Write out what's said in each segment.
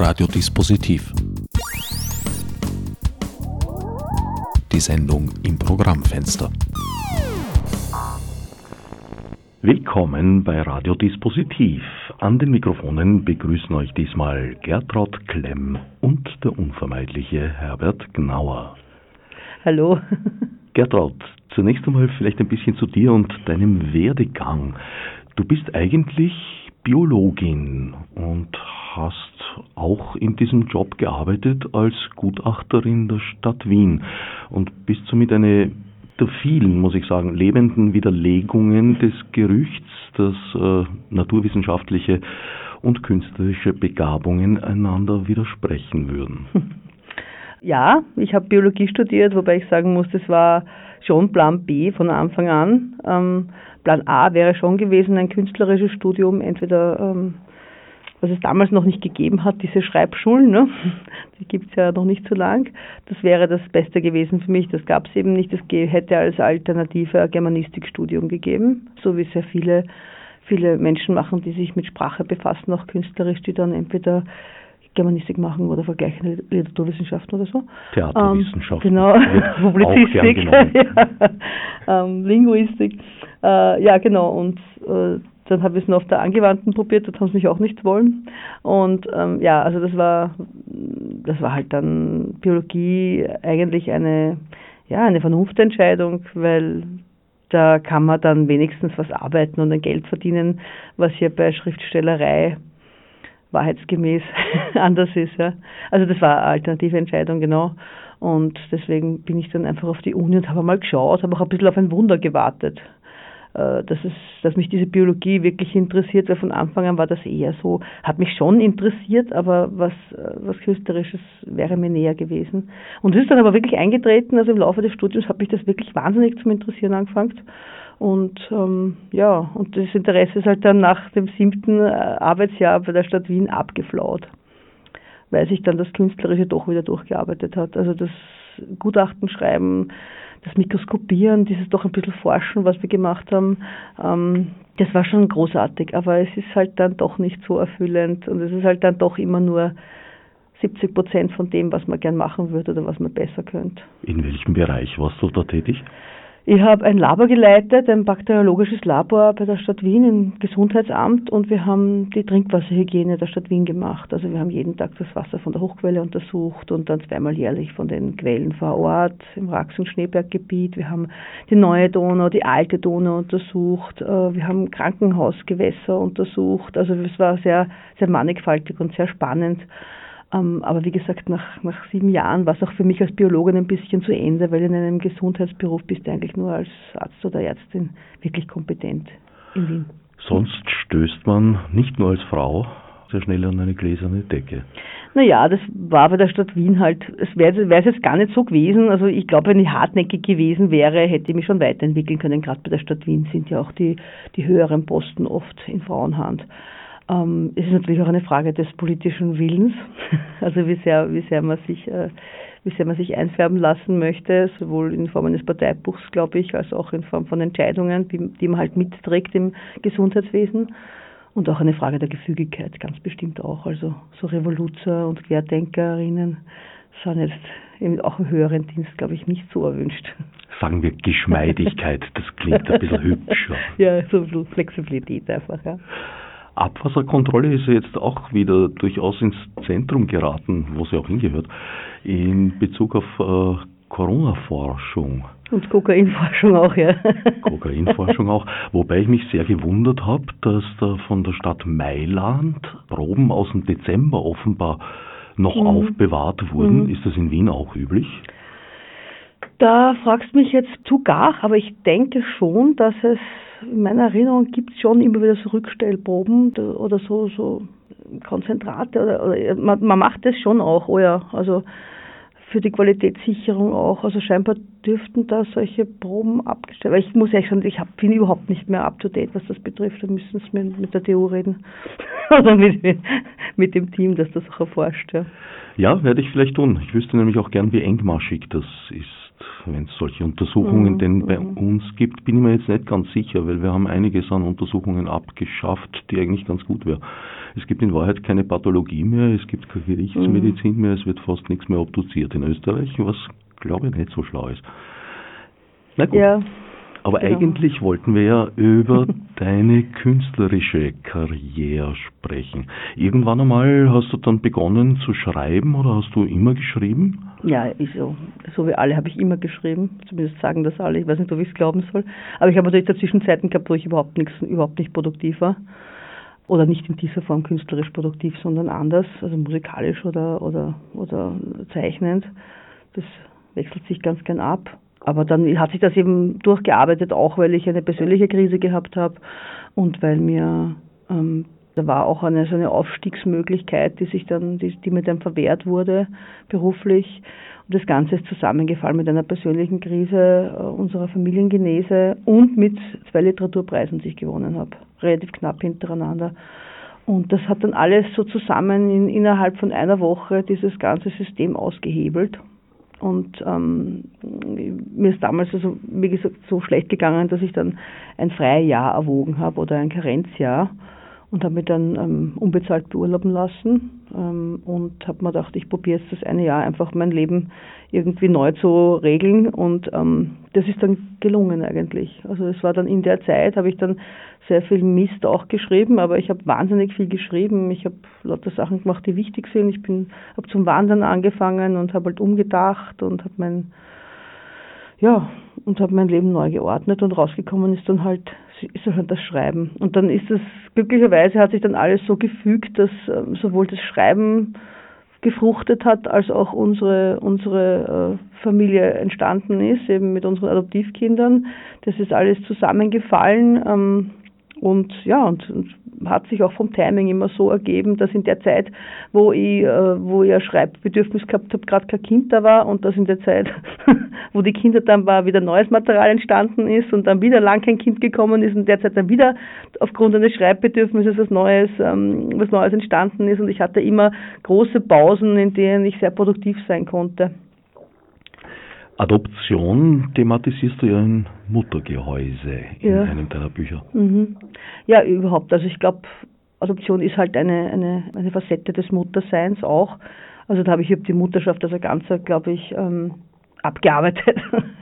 Radiodispositiv. Die Sendung im Programmfenster. Willkommen bei Radiodispositiv. An den Mikrofonen begrüßen euch diesmal Gertraud Klemm und der unvermeidliche Herbert Gnauer. Hallo. Gertraud, zunächst einmal vielleicht ein bisschen zu dir und deinem Werdegang. Du bist eigentlich Biologin und hast auch in diesem Job gearbeitet als Gutachterin der Stadt Wien und bist somit eine der vielen, muss ich sagen, lebenden Widerlegungen des Gerüchts, dass äh, naturwissenschaftliche und künstlerische Begabungen einander widersprechen würden. Ja, ich habe Biologie studiert, wobei ich sagen muss, das war schon Plan B von Anfang an. Ähm, Plan A wäre schon gewesen ein künstlerisches Studium, entweder ähm, was es damals noch nicht gegeben hat, diese Schreibschulen, ne? die gibt es ja noch nicht so lang. Das wäre das Beste gewesen für mich. Das gab es eben nicht. Das hätte als Alternative ein Germanistikstudium gegeben, so wie sehr viele, viele Menschen machen, die sich mit Sprache befassen, auch künstlerisch, die dann entweder Germanistik machen oder vergleichende Literaturwissenschaften oder so. Theaterwissenschaften. Ähm, genau, Publizistik, ja. ähm, Linguistik. Äh, ja, genau. Und äh, dann habe ich es nur auf der Angewandten probiert, dort haben sie mich auch nicht wollen. Und ähm, ja, also das war, das war halt dann Biologie eigentlich eine, ja, eine Vernunftentscheidung, weil da kann man dann wenigstens was arbeiten und ein Geld verdienen, was hier bei Schriftstellerei wahrheitsgemäß anders ist. Ja. Also das war eine alternative Entscheidung, genau. Und deswegen bin ich dann einfach auf die Uni und habe mal geschaut, habe auch ein bisschen auf ein Wunder gewartet. Äh, dass, es, dass mich diese Biologie wirklich interessiert, weil von Anfang an war das eher so, hat mich schon interessiert, aber was, äh, was Künstlerisches wäre mir näher gewesen. Und es ist dann aber wirklich eingetreten, also im Laufe des Studiums habe ich das wirklich wahnsinnig zum Interessieren angefangen. Und ähm, ja, und das Interesse ist halt dann nach dem siebten äh, Arbeitsjahr bei der Stadt Wien abgeflaut, weil sich dann das Künstlerische doch wieder durchgearbeitet hat. Also das Gutachten schreiben, das Mikroskopieren, dieses doch ein bisschen Forschen, was wir gemacht haben, ähm, das war schon großartig, aber es ist halt dann doch nicht so erfüllend und es ist halt dann doch immer nur 70 Prozent von dem, was man gern machen würde oder was man besser könnte. In welchem Bereich warst du da tätig? Ich habe ein Labor geleitet, ein bakteriologisches Labor bei der Stadt Wien im Gesundheitsamt und wir haben die Trinkwasserhygiene der Stadt Wien gemacht. Also wir haben jeden Tag das Wasser von der Hochquelle untersucht und dann zweimal jährlich von den Quellen vor Ort im Rax- und Schneeberggebiet. Wir haben die neue Donau, die alte Donau untersucht. Äh, wir haben Krankenhausgewässer untersucht. Also es war sehr, sehr mannigfaltig und sehr spannend. Ähm, aber wie gesagt, nach, nach sieben Jahren war es auch für mich als Biologin ein bisschen zu Ende, weil in einem Gesundheitsberuf bist du eigentlich nur als Arzt oder Ärztin wirklich kompetent in Wien. Sonst stößt man nicht nur als Frau sehr schnell an eine gläserne Decke. Naja, das war bei der Stadt Wien halt, es wäre es jetzt gar nicht so gewesen. Also ich glaube, wenn ich hartnäckig gewesen wäre, hätte ich mich schon weiterentwickeln können. Gerade bei der Stadt Wien sind ja auch die, die höheren Posten oft in Frauenhand. Ähm, es ist natürlich auch eine Frage des politischen Willens, also wie sehr, wie sehr man sich, äh, wie sehr man sich einfärben lassen möchte, sowohl in Form eines Parteibuchs, glaube ich, als auch in Form von Entscheidungen, die, die man halt mitträgt im Gesundheitswesen. Und auch eine Frage der Gefügigkeit, ganz bestimmt auch. Also so Revoluzer und Querdenkerinnen sind jetzt eben auch im höheren Dienst, glaube ich, nicht so erwünscht. Sagen wir Geschmeidigkeit, das klingt ein bisschen hübscher. Ja, so Flexibilität einfach, ja. Abwasserkontrolle ist jetzt auch wieder durchaus ins Zentrum geraten, wo sie auch hingehört, in Bezug auf äh, Corona-Forschung. Und Kokainforschung auch, ja. Kokainforschung auch. Wobei ich mich sehr gewundert habe, dass da von der Stadt Mailand Proben aus dem Dezember offenbar noch mhm. aufbewahrt wurden. Mhm. Ist das in Wien auch üblich? Da fragst du mich jetzt zu gar, aber ich denke schon, dass es in meiner Erinnerung gibt es schon immer wieder so Rückstellproben oder so, so Konzentrate oder, oder man, man, macht das schon auch, oh ja, also für die Qualitätssicherung auch. Also scheinbar dürften da solche Proben abgestellt werden. Ich muss ehrlich sagen, ich hab, bin überhaupt nicht mehr up to date, was das betrifft. Da müssen Sie mit, mit der TU reden. oder mit, mit dem Team, das das auch erforscht. Ja. ja, werde ich vielleicht tun. Ich wüsste nämlich auch gern, wie engmaschig das ist wenn es solche Untersuchungen Mhm, denn bei mhm. uns gibt, bin ich mir jetzt nicht ganz sicher, weil wir haben einiges an Untersuchungen abgeschafft, die eigentlich ganz gut wäre. Es gibt in Wahrheit keine Pathologie mehr, es gibt keine Gerichtsmedizin Mhm. mehr, es wird fast nichts mehr obduziert in Österreich, was glaube ich nicht so schlau ist. Na gut. Ja, Aber Genau. eigentlich wollten wir ja über deine künstlerische Karriere sprechen. Irgendwann einmal hast du dann begonnen zu schreiben oder hast du immer geschrieben? ja, ist so. So wie alle habe ich immer geschrieben. Zumindest sagen das alle. Ich weiß nicht, ob ich es glauben soll. Aber ich habe natürlich dazwischen Zeiten gehabt, wo ich überhaupt nichts, überhaupt nicht produktiv war. Oder nicht in dieser Form künstlerisch produktiv, sondern anders, also musikalisch oder, oder, oder zeichnend. Das wechselt sich ganz gern ab. Aber dann hat sich das eben durchgearbeitet, auch weil ich eine persönliche Krise gehabt habe und weil mir ähm, da war auch eine so eine Aufstiegsmöglichkeit, die sich dann, die, die mir dann verwehrt wurde beruflich. Und das Ganze ist zusammengefallen mit einer persönlichen Krise äh, unserer Familiengenese und mit zwei Literaturpreisen, die ich gewonnen habe, relativ knapp hintereinander. Und das hat dann alles so zusammen in, innerhalb von einer Woche dieses ganze System ausgehebelt. Und ähm, mir ist damals also, wie gesagt, so schlecht gegangen, dass ich dann ein Freijahr erwogen habe oder ein Karenzjahr und habe mich dann ähm, unbezahlt beurlauben lassen ähm, und habe mir gedacht, ich probiere jetzt das eine Jahr einfach mein Leben irgendwie neu zu regeln und ähm, das ist dann gelungen eigentlich. Also es war dann in der Zeit, habe ich dann sehr viel Mist auch geschrieben, aber ich habe wahnsinnig viel geschrieben. Ich habe lauter Sachen gemacht, die wichtig sind. Ich bin habe zum Wandern angefangen und habe halt umgedacht und habe mein ja, und habe mein Leben neu geordnet und rausgekommen ist dann halt ist halt das Schreiben. Und dann ist es glücklicherweise hat sich dann alles so gefügt, dass ähm, sowohl das Schreiben gefruchtet hat, als auch unsere unsere äh, Familie entstanden ist, eben mit unseren Adoptivkindern. Das ist alles zusammengefallen ähm, und ja und, und hat sich auch vom Timing immer so ergeben, dass in der Zeit, wo ich, äh, wo ich ein Schreibbedürfnis gehabt habe, gerade kein Kind da war und dass in der Zeit, wo die Kinder dann war, wieder neues Material entstanden ist und dann wieder lang kein Kind gekommen ist und derzeit dann wieder aufgrund eines Schreibbedürfnisses was Neues, ähm, was Neues entstanden ist und ich hatte immer große Pausen, in denen ich sehr produktiv sein konnte. Adoption thematisierst du ja in Muttergehäuse in Ja. einem deiner Bücher. Mhm. Ja, überhaupt. Also ich glaube, Adoption ist halt eine, eine, eine Facette des Mutterseins auch. Also da habe ich die Mutterschaft als Ganze, glaube ich, ähm, abgearbeitet.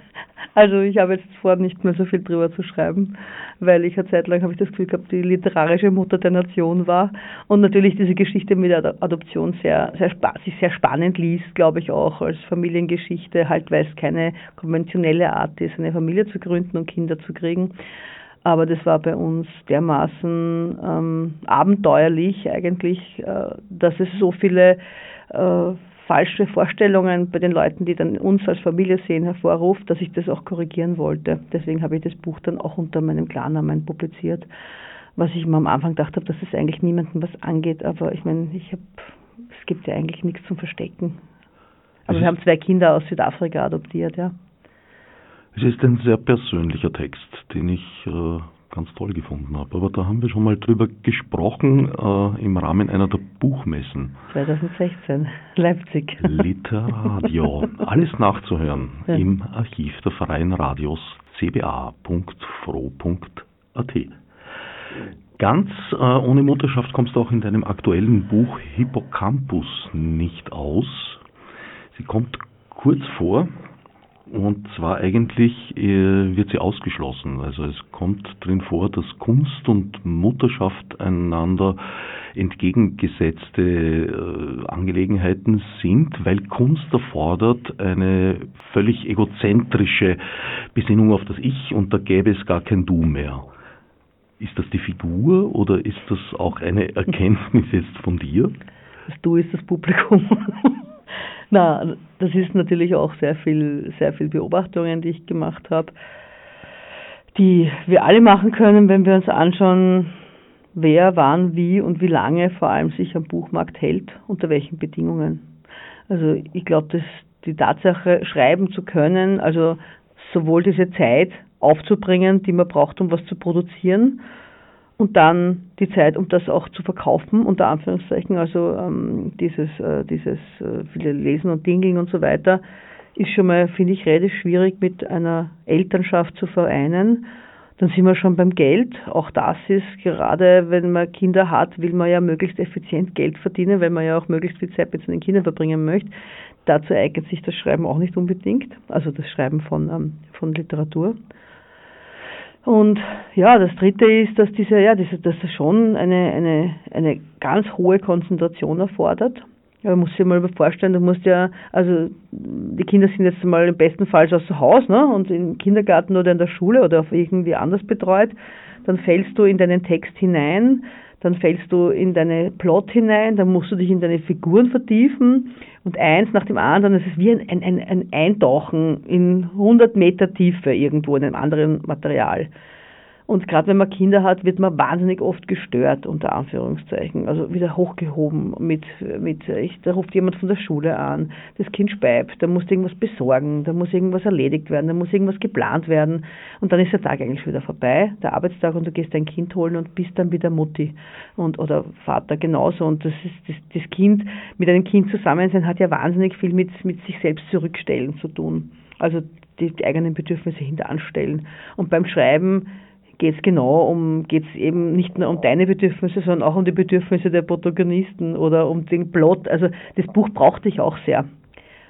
Also ich habe jetzt vor, nicht mehr so viel drüber zu schreiben, weil ich eine Zeit lang habe ich das Gefühl gehabt, die literarische Mutter der Nation war und natürlich diese Geschichte mit der Ad- Adoption sehr, sehr sich sehr spannend liest, glaube ich auch als Familiengeschichte, halt weil es keine konventionelle Art ist, eine Familie zu gründen und Kinder zu kriegen. Aber das war bei uns dermaßen ähm, abenteuerlich eigentlich, äh, dass es so viele äh, falsche Vorstellungen bei den Leuten, die dann uns als Familie sehen, hervorruft, dass ich das auch korrigieren wollte. Deswegen habe ich das Buch dann auch unter meinem Klarnamen publiziert, was ich mir am Anfang gedacht habe, dass es eigentlich niemandem was angeht. Aber ich meine, ich habe, es gibt ja eigentlich nichts zum Verstecken. Aber wir haben zwei Kinder aus Südafrika adoptiert, ja. Es ist ein sehr persönlicher Text, den ich äh, ganz toll gefunden habe. Aber da haben wir schon mal drüber gesprochen äh, im Rahmen einer der Buchmessen. 2016, Leipzig. Literadio. Alles nachzuhören Ja. im Archiv der Freien Radios cba.fro.at. Ganz äh, ohne Mutterschaft kommst du auch in deinem aktuellen Buch Hippocampus nicht aus. Sie kommt kurz vor und zwar eigentlich äh, wird sie ausgeschlossen. Also es kommt drin vor, dass Kunst und Mutterschaft einander entgegengesetzte äh, Angelegenheiten sind, weil Kunst erfordert eine völlig egozentrische Besinnung auf das Ich und da gäbe es gar kein Du mehr. Ist das die Figur oder ist das auch eine Erkenntnis jetzt von dir? Das Du ist das Publikum. Na, das ist natürlich auch sehr viel, sehr viel Beobachtungen, die ich gemacht habe, die wir alle machen können, wenn wir uns anschauen, wer, wann, wie und wie lange vor allem sich am Buchmarkt hält, unter welchen Bedingungen. Also ich glaube, dass die Tatsache, schreiben zu können, also sowohl diese Zeit aufzubringen, die man braucht, um was zu produzieren, und dann die Zeit, um das auch zu verkaufen, unter Anführungszeichen, also ähm, dieses, äh, dieses äh, viele Lesen und Dingeln und so weiter. ist schon mal, finde ich, relativ schwierig mit einer Elternschaft zu vereinen. Dann sind wir schon beim Geld. Auch das ist gerade, wenn man Kinder hat, will man ja möglichst effizient Geld verdienen, weil man ja auch möglichst viel Zeit mit seinen Kindern verbringen möchte. Dazu eignet sich das Schreiben auch nicht unbedingt, also das Schreiben von, ähm, von Literatur. Und ja, das dritte ist, dass diese, ja, diese, dass das schon eine, eine, eine ganz hohe Konzentration erfordert. Ja, man muss sich mal vorstellen, du musst ja, also die Kinder sind jetzt mal im besten Fall außer Haus, ne? Und im Kindergarten oder in der Schule oder auf irgendwie anders betreut, dann fällst du in deinen Text hinein, dann fällst du in deine Plot hinein, dann musst du dich in deine Figuren vertiefen und eins nach dem anderen, es ist wie ein, ein, ein Eintauchen in 100 Meter Tiefe irgendwo in einem anderen Material. Und gerade wenn man Kinder hat, wird man wahnsinnig oft gestört, unter Anführungszeichen. Also wieder hochgehoben mit, mit da ruft jemand von der Schule an, das Kind speibt, da muss irgendwas besorgen, da muss irgendwas erledigt werden, da muss irgendwas geplant werden. Und dann ist der Tag eigentlich wieder vorbei, der Arbeitstag, und du gehst dein Kind holen und bist dann wieder Mutti und, oder Vater genauso. Und das ist, das, das Kind, mit einem Kind zusammen sein, hat ja wahnsinnig viel mit, mit sich selbst zurückstellen zu tun. Also die, die eigenen Bedürfnisse hinteranstellen. Und beim Schreiben geht es genau um, geht es eben nicht nur um deine Bedürfnisse, sondern auch um die Bedürfnisse der Protagonisten oder um den Plot. Also das Buch braucht dich auch sehr.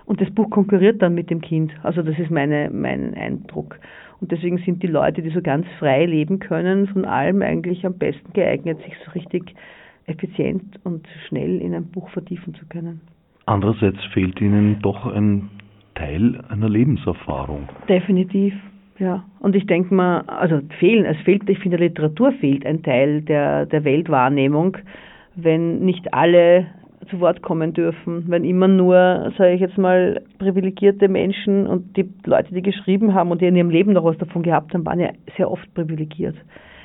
Und das Buch konkurriert dann mit dem Kind. Also das ist meine, mein Eindruck. Und deswegen sind die Leute, die so ganz frei leben können, von allem eigentlich am besten geeignet, sich so richtig effizient und schnell in ein Buch vertiefen zu können. Andererseits fehlt ihnen doch ein Teil einer Lebenserfahrung. Definitiv. Ja, und ich denke mal, also fehlen, es fehlt, ich finde, Literatur fehlt ein Teil der, der Weltwahrnehmung, wenn nicht alle zu Wort kommen dürfen, wenn immer nur, sage ich jetzt mal, privilegierte Menschen und die Leute, die geschrieben haben und die in ihrem Leben noch was davon gehabt haben, waren ja sehr oft privilegiert.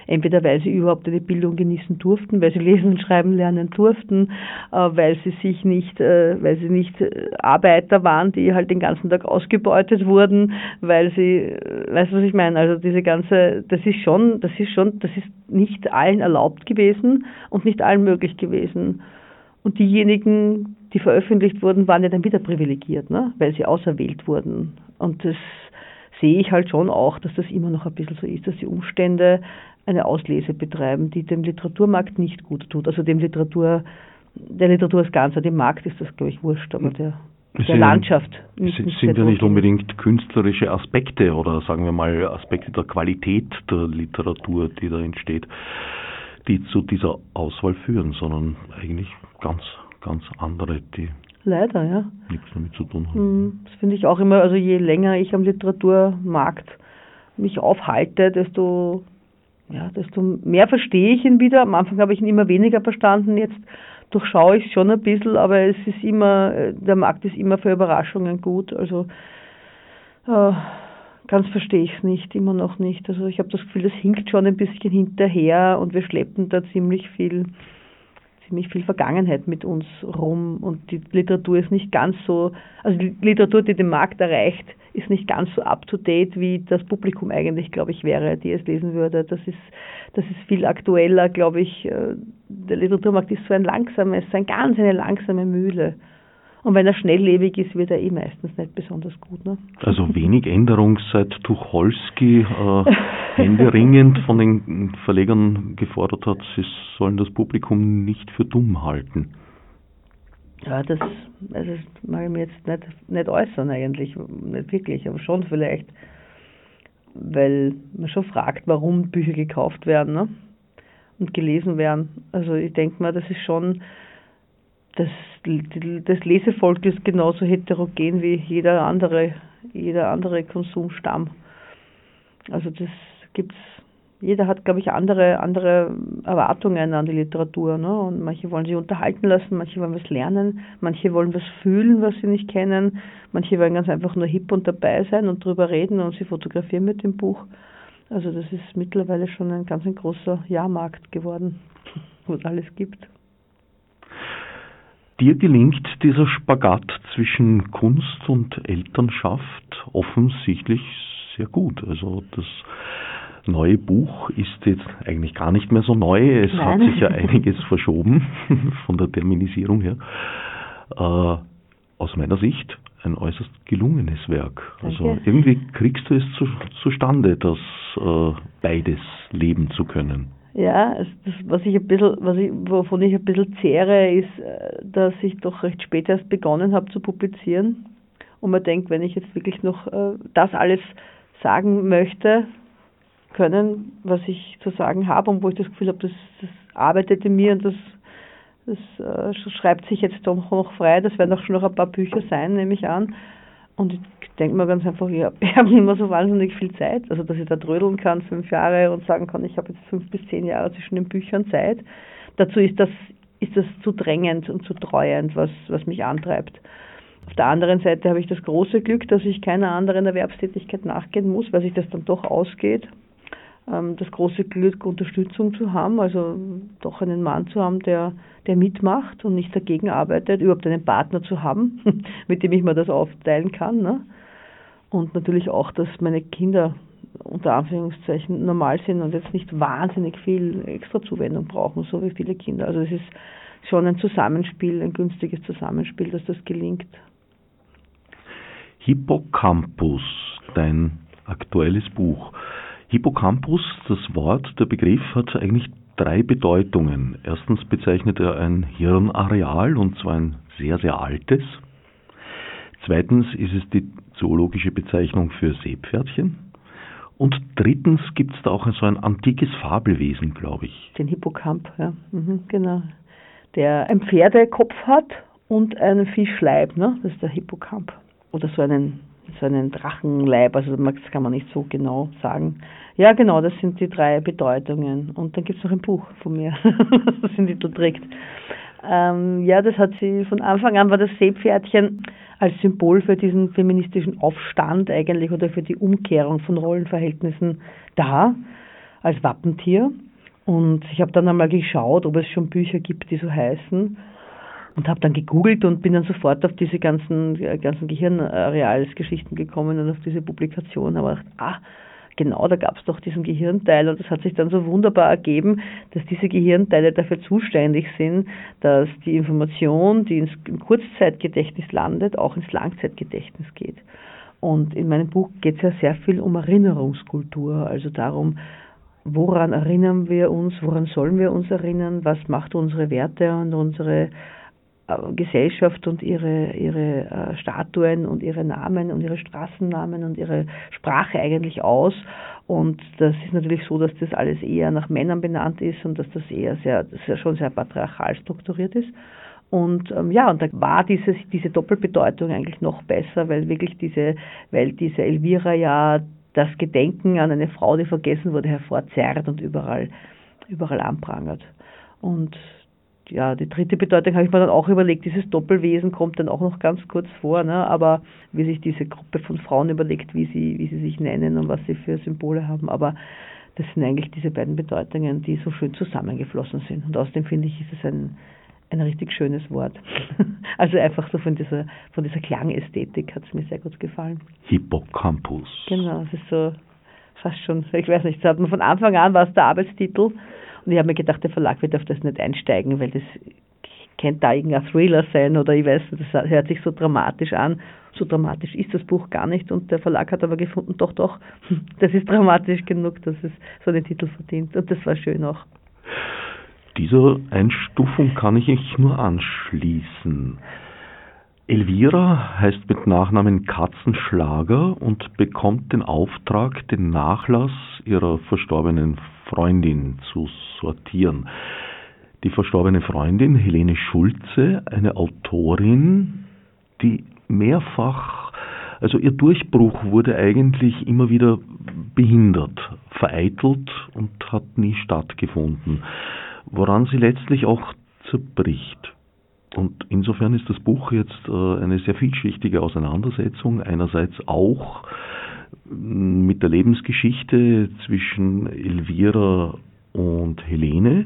Entweder weil sie überhaupt eine Bildung genießen durften, weil sie lesen und schreiben lernen durften, äh, weil sie sich nicht, äh, weil sie nicht äh, Arbeiter waren, die halt den ganzen Tag ausgebeutet wurden, weil sie, weißt du, was ich meine? Also diese ganze, das ist schon, das ist schon, das ist nicht allen erlaubt gewesen und nicht allen möglich gewesen. Und diejenigen, die veröffentlicht wurden, waren ja dann wieder privilegiert, ne? weil sie auserwählt wurden. Und das sehe ich halt schon auch, dass das immer noch ein bisschen so ist, dass die Umstände eine Auslese betreiben, die dem Literaturmarkt nicht gut tut. Also dem Literatur, der Literatur als Ganzer, dem Markt ist das, glaube ich, wurscht, aber der, der sind, Landschaft. Sind, sind ja nicht unbedingt künstlerische Aspekte oder sagen wir mal Aspekte der Qualität der Literatur, die da entsteht, die zu dieser Auswahl führen, sondern eigentlich ganz, ganz andere, die Leider, ja. Nichts damit zu tun haben. Mm, das finde ich auch immer, also je länger ich am Literaturmarkt mich aufhalte, desto ja, desto mehr verstehe ich ihn wieder. Am Anfang habe ich ihn immer weniger verstanden, jetzt durchschaue ich es schon ein bisschen, aber es ist immer, der Markt ist immer für Überraschungen gut. Also äh, ganz verstehe ich es nicht, immer noch nicht. Also ich habe das Gefühl, das hinkt schon ein bisschen hinterher und wir schleppen da ziemlich viel ziemlich viel Vergangenheit mit uns rum und die Literatur ist nicht ganz so, also die Literatur, die den Markt erreicht, ist nicht ganz so up to date, wie das Publikum eigentlich, glaube ich, wäre, die es lesen würde. Das ist, das ist viel aktueller, glaube ich. Äh, der Literaturmarkt ist so ein langsames, ein ganz eine langsame Mühle. Und wenn er schnelllebig ist, wird er eh meistens nicht besonders gut. Ne? Also wenig Änderung seit Tucholsky äh, händeringend von den Verlegern gefordert hat, sie sollen das Publikum nicht für dumm halten. Ja, das, also das mag ich mir jetzt nicht, nicht äußern eigentlich, nicht wirklich, aber schon vielleicht, weil man schon fragt, warum Bücher gekauft werden ne? und gelesen werden. Also ich denke mal, das ist schon das, das Lesevolk ist genauso heterogen wie jeder andere, jeder andere Konsumstamm. Also das gibt's, jeder hat, glaube ich, andere, andere Erwartungen an die Literatur. Ne? Und manche wollen sich unterhalten lassen, manche wollen was lernen, manche wollen was fühlen, was sie nicht kennen, manche wollen ganz einfach nur hip und dabei sein und drüber reden und sie fotografieren mit dem Buch. Also das ist mittlerweile schon ein ganz ein großer Jahrmarkt geworden, wo es alles gibt. Dir gelingt dieser Spagat zwischen Kunst und Elternschaft offensichtlich sehr gut. Also das neue Buch ist jetzt eigentlich gar nicht mehr so neu. Es Nein. hat sich ja einiges verschoben von der Terminisierung her. Äh, aus meiner Sicht ein äußerst gelungenes Werk. Also Danke. irgendwie kriegst du es zu, zustande, das äh, beides leben zu können. Ja, das, was ich ein bisschen, was ich, wovon ich ein bisschen zehre, ist, äh, dass ich doch recht spät erst begonnen habe zu publizieren. Und man denkt, wenn ich jetzt wirklich noch äh, das alles sagen möchte, können, was ich zu sagen habe und wo ich das Gefühl habe, das, das arbeitet in mir und das das äh, schreibt sich jetzt doch noch frei. Das werden auch schon noch ein paar Bücher sein, nehme ich an. Und ich denke mir ganz einfach, ich habe nicht mehr so wahnsinnig viel Zeit. Also, dass ich da trödeln kann, fünf Jahre und sagen kann, ich habe jetzt fünf bis zehn Jahre zwischen den Büchern Zeit. Dazu ist das, ist das zu drängend und zu treuend, was, was mich antreibt. Auf der anderen Seite habe ich das große Glück, dass ich keiner anderen Erwerbstätigkeit nachgehen muss, weil sich das dann doch ausgeht. Ähm, das große Glück, Unterstützung zu haben, also doch einen Mann zu haben, der, der mitmacht und nicht dagegen arbeitet, überhaupt einen Partner zu haben, mit dem ich mir das aufteilen kann. Ne? Und natürlich auch, dass meine Kinder unter Anführungszeichen normal sind und jetzt nicht wahnsinnig viel extra Zuwendung brauchen, so wie viele Kinder. Also es ist schon ein Zusammenspiel, ein günstiges Zusammenspiel, dass das gelingt. Hippocampus, dein aktuelles Buch. Hippocampus, das Wort, der Begriff hat eigentlich drei Bedeutungen. Erstens bezeichnet er ein Hirnareal und zwar ein sehr, sehr altes. Zweitens ist es die zoologische Bezeichnung für Seepferdchen. Und drittens gibt es da auch so ein antikes Fabelwesen, glaube ich. Den Hippocamp, ja, mhm, genau. Der einen Pferdekopf hat und einen Fischleib, ne? das ist der Hippocamp. Oder so einen so einen Drachenleib, also das kann man nicht so genau sagen. Ja, genau, das sind die drei Bedeutungen. Und dann gibt es noch ein Buch von mir, das den Titel trägt. Ähm, ja, das hat sie von Anfang an war das Seepferdchen als Symbol für diesen feministischen Aufstand eigentlich oder für die Umkehrung von Rollenverhältnissen da, als Wappentier. Und ich habe dann einmal geschaut, ob es schon Bücher gibt, die so heißen und habe dann gegoogelt und bin dann sofort auf diese ganzen, ganzen Gehirnarealsgeschichten gekommen und auf diese Publikation. Aber ah, genau, da gab es doch diesen Gehirnteil und das hat sich dann so wunderbar ergeben, dass diese Gehirnteile dafür zuständig sind, dass die Information, die ins Kurzzeitgedächtnis landet, auch ins Langzeitgedächtnis geht. Und in meinem Buch geht es ja sehr viel um Erinnerungskultur, also darum, woran erinnern wir uns, woran sollen wir uns erinnern, was macht unsere Werte und unsere Gesellschaft und ihre, ihre äh, Statuen und ihre Namen und ihre Straßennamen und ihre Sprache eigentlich aus. Und das ist natürlich so, dass das alles eher nach Männern benannt ist und dass das eher sehr, ja schon sehr patriarchal strukturiert ist. Und ähm, ja, und da war dieses, diese Doppelbedeutung eigentlich noch besser, weil wirklich diese, weil diese Elvira ja das Gedenken an eine Frau, die vergessen wurde, hervorzerrt und überall, überall anprangert. Und ja, die dritte Bedeutung habe ich mir dann auch überlegt, dieses Doppelwesen kommt dann auch noch ganz kurz vor, ne? aber wie sich diese Gruppe von Frauen überlegt, wie sie, wie sie sich nennen und was sie für Symbole haben. Aber das sind eigentlich diese beiden Bedeutungen, die so schön zusammengeflossen sind. Und außerdem finde ich, ist es ein, ein richtig schönes Wort. also einfach so von dieser, von dieser Klangästhetik hat es mir sehr gut gefallen. Hippocampus. Genau, es ist so fast schon, ich weiß nicht, das hat man von Anfang an war es der Arbeitstitel und ich habe mir gedacht, der Verlag wird auf das nicht einsteigen, weil das könnte da irgendein Thriller sein oder ich weiß, das hört sich so dramatisch an. So dramatisch ist das Buch gar nicht und der Verlag hat aber gefunden, doch, doch, das ist dramatisch genug, dass es so einen Titel verdient und das war schön auch. Dieser Einstufung kann ich mich nur anschließen. Elvira heißt mit Nachnamen Katzenschlager und bekommt den Auftrag, den Nachlass ihrer verstorbenen Freundin zu sortieren. Die verstorbene Freundin Helene Schulze, eine Autorin, die mehrfach, also ihr Durchbruch wurde eigentlich immer wieder behindert, vereitelt und hat nie stattgefunden, woran sie letztlich auch zerbricht. Und insofern ist das Buch jetzt äh, eine sehr vielschichtige Auseinandersetzung, einerseits auch mit der Lebensgeschichte zwischen Elvira und Helene,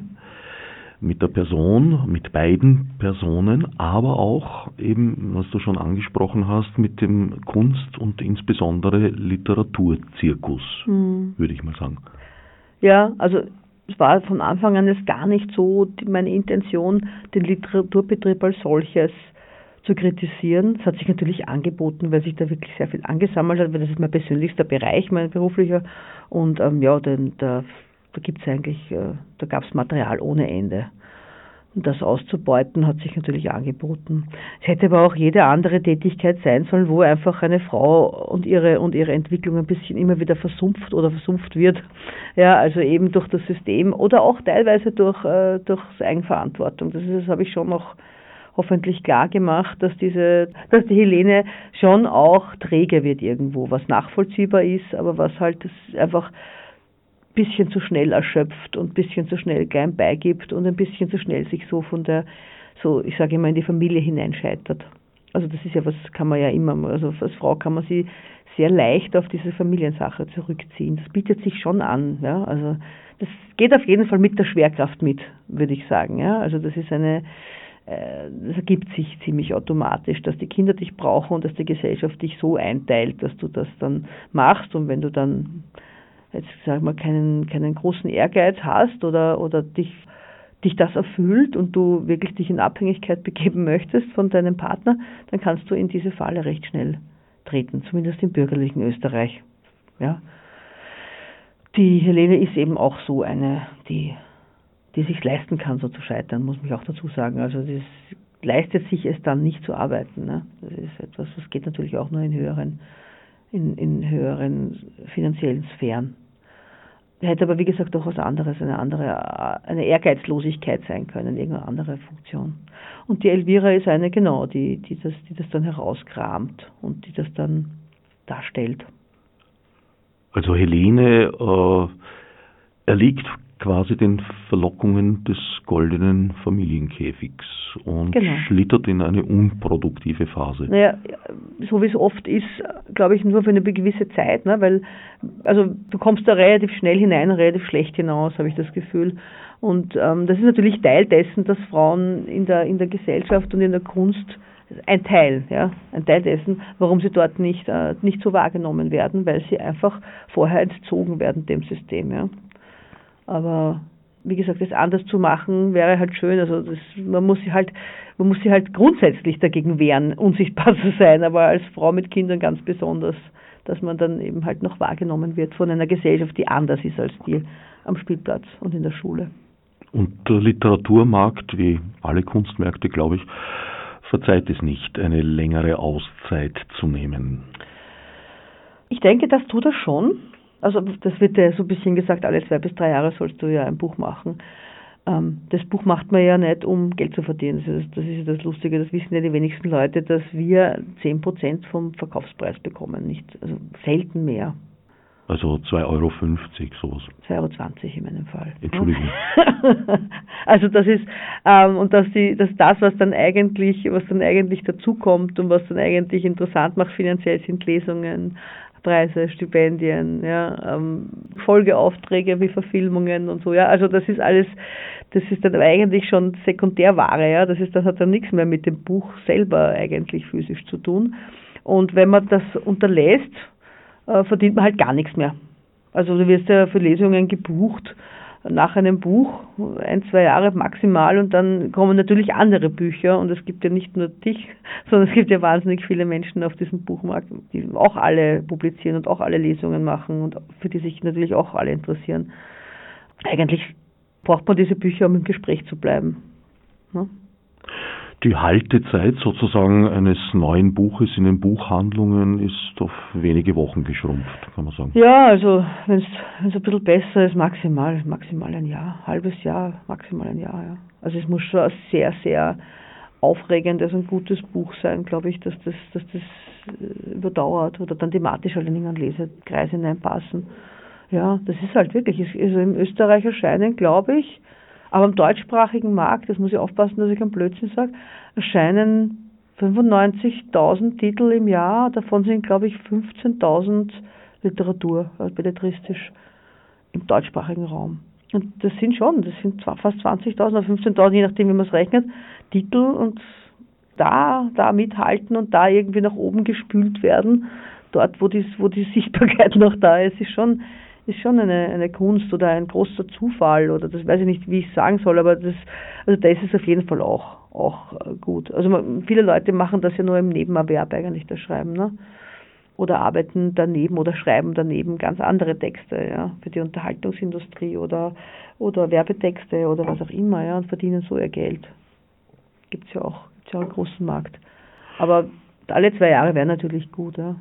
mit der Person, mit beiden Personen, aber auch eben, was du schon angesprochen hast, mit dem Kunst- und insbesondere Literaturzirkus, mhm. würde ich mal sagen. Ja, also es war von Anfang an jetzt gar nicht so meine Intention, den Literaturbetrieb als solches zu kritisieren. Es hat sich natürlich angeboten, weil sich da wirklich sehr viel angesammelt hat, weil das ist mein persönlichster Bereich, mein beruflicher. Und ähm, ja, den, da, da gibt es eigentlich, äh, da gab es Material ohne Ende. Und das auszubeuten hat sich natürlich angeboten. Es hätte aber auch jede andere Tätigkeit sein sollen, wo einfach eine Frau und ihre und ihre Entwicklung ein bisschen immer wieder versumpft oder versumpft wird. Ja, also eben durch das System oder auch teilweise durch äh, durch Eigenverantwortung. Das, ist, das habe ich schon noch hoffentlich klar gemacht, dass diese, dass die Helene schon auch träge wird irgendwo, was nachvollziehbar ist, aber was halt einfach bisschen zu schnell erschöpft und bisschen zu schnell klein beigibt und ein bisschen zu schnell sich so von der, so ich sage immer, in die Familie hineinscheitert. Also das ist ja was, kann man ja immer, also als Frau kann man sie sehr leicht auf diese Familiensache zurückziehen. Das bietet sich schon an, ja. Also das geht auf jeden Fall mit der Schwerkraft mit, würde ich sagen, ja. Also das ist eine, äh, das ergibt sich ziemlich automatisch, dass die Kinder dich brauchen und dass die Gesellschaft dich so einteilt, dass du das dann machst und wenn du dann jetzt sag mal keinen, keinen großen Ehrgeiz hast oder, oder dich, dich das erfüllt und du wirklich dich in Abhängigkeit begeben möchtest von deinem Partner, dann kannst du in diese Falle recht schnell treten, zumindest im bürgerlichen Österreich. Ja. Die Helene ist eben auch so eine, die, die sich leisten kann, so zu scheitern, muss ich auch dazu sagen. Also das leistet sich es dann nicht zu arbeiten. Ne? Das ist etwas, das geht natürlich auch nur in höheren, in, in höheren finanziellen Sphären hätte aber wie gesagt auch was anderes, eine andere, eine Ehrgeizlosigkeit sein können, irgendeine andere Funktion. Und die Elvira ist eine, genau, die, die, das, die das dann herauskramt und die das dann darstellt. Also Helene äh, erliegt quasi den Verlockungen des goldenen Familienkäfigs und genau. schlittert in eine unproduktive Phase. Naja, so wie es oft ist, glaube ich, nur für eine gewisse Zeit, ne? weil also du kommst da relativ schnell hinein, relativ schlecht hinaus, habe ich das Gefühl. Und ähm, das ist natürlich Teil dessen, dass Frauen in der, in der Gesellschaft und in der Kunst ein Teil, ja, ein Teil dessen, warum sie dort nicht, äh, nicht so wahrgenommen werden, weil sie einfach vorher entzogen werden dem System, ja. Aber wie gesagt, das anders zu machen wäre halt schön. Also das, man muss sich halt, man muss sich halt grundsätzlich dagegen wehren, unsichtbar zu sein, aber als Frau mit Kindern ganz besonders, dass man dann eben halt noch wahrgenommen wird von einer Gesellschaft, die anders ist als die am Spielplatz und in der Schule. Und der Literaturmarkt, wie alle Kunstmärkte, glaube ich, verzeiht es nicht, eine längere Auszeit zu nehmen. Ich denke, das tut er schon. Also das wird ja so ein bisschen gesagt, alle zwei bis drei Jahre sollst du ja ein Buch machen. Ähm, das Buch macht man ja nicht, um Geld zu verdienen. Das ist, das ist das Lustige, das wissen ja die wenigsten Leute, dass wir 10% vom Verkaufspreis bekommen, nicht, also selten mehr. Also 2,50 Euro sowas. 2,20 Euro in meinem Fall. Entschuldigung. also das ist, ähm, und dass, die, dass das, was dann eigentlich, was dann eigentlich dazukommt und was dann eigentlich interessant macht finanziell, sind Lesungen, Preise, Stipendien, ja, ähm, Folgeaufträge wie Verfilmungen und so, ja. Also das ist alles, das ist dann eigentlich schon Sekundärware, ja. Das ist, das hat dann nichts mehr mit dem Buch selber eigentlich physisch zu tun. Und wenn man das unterlässt, äh, verdient man halt gar nichts mehr. Also du wirst ja für Lesungen gebucht nach einem Buch, ein, zwei Jahre maximal und dann kommen natürlich andere Bücher und es gibt ja nicht nur dich, sondern es gibt ja wahnsinnig viele Menschen auf diesem Buchmarkt, die auch alle publizieren und auch alle Lesungen machen und für die sich natürlich auch alle interessieren. Eigentlich braucht man diese Bücher, um im Gespräch zu bleiben. Ne? Die Haltezeit sozusagen eines neuen Buches in den Buchhandlungen ist auf wenige Wochen geschrumpft, kann man sagen. Ja, also wenn es ein bisschen besser ist, maximal, maximal ein Jahr, halbes Jahr, maximal ein Jahr, ja. Also es muss schon ein sehr, sehr aufregendes und gutes Buch sein, glaube ich, dass das, dass das äh, überdauert oder dann thematisch halt in irgendeinen Lesekreis hineinpassen. Ja, das ist halt wirklich, also im Österreich erscheinen, glaube ich, aber im deutschsprachigen Markt, das muss ich aufpassen, dass ich keinen Blödsinn sage, erscheinen 95.000 Titel im Jahr, davon sind, glaube ich, 15.000 Literatur, also belletristisch im deutschsprachigen Raum. Und das sind schon, das sind fast 20.000 oder 15.000, je nachdem, wie man es rechnet, Titel und da, da mithalten und da irgendwie nach oben gespült werden, dort, wo die, wo die Sichtbarkeit noch da ist, ist schon, ist schon eine, eine Kunst oder ein großer Zufall oder das weiß ich nicht, wie ich sagen soll, aber das, also da ist es auf jeden Fall auch. auch äh, gut. Also man, viele Leute machen das ja nur im Nebenerwerb eigentlich, das Schreiben, ne? Oder arbeiten daneben oder schreiben daneben ganz andere Texte, ja, für die Unterhaltungsindustrie oder, oder Werbetexte oder was auch immer, ja, und verdienen so ihr Geld. Gibt's ja ja auch einen großen Markt. Aber alle zwei Jahre wäre natürlich gut, ja.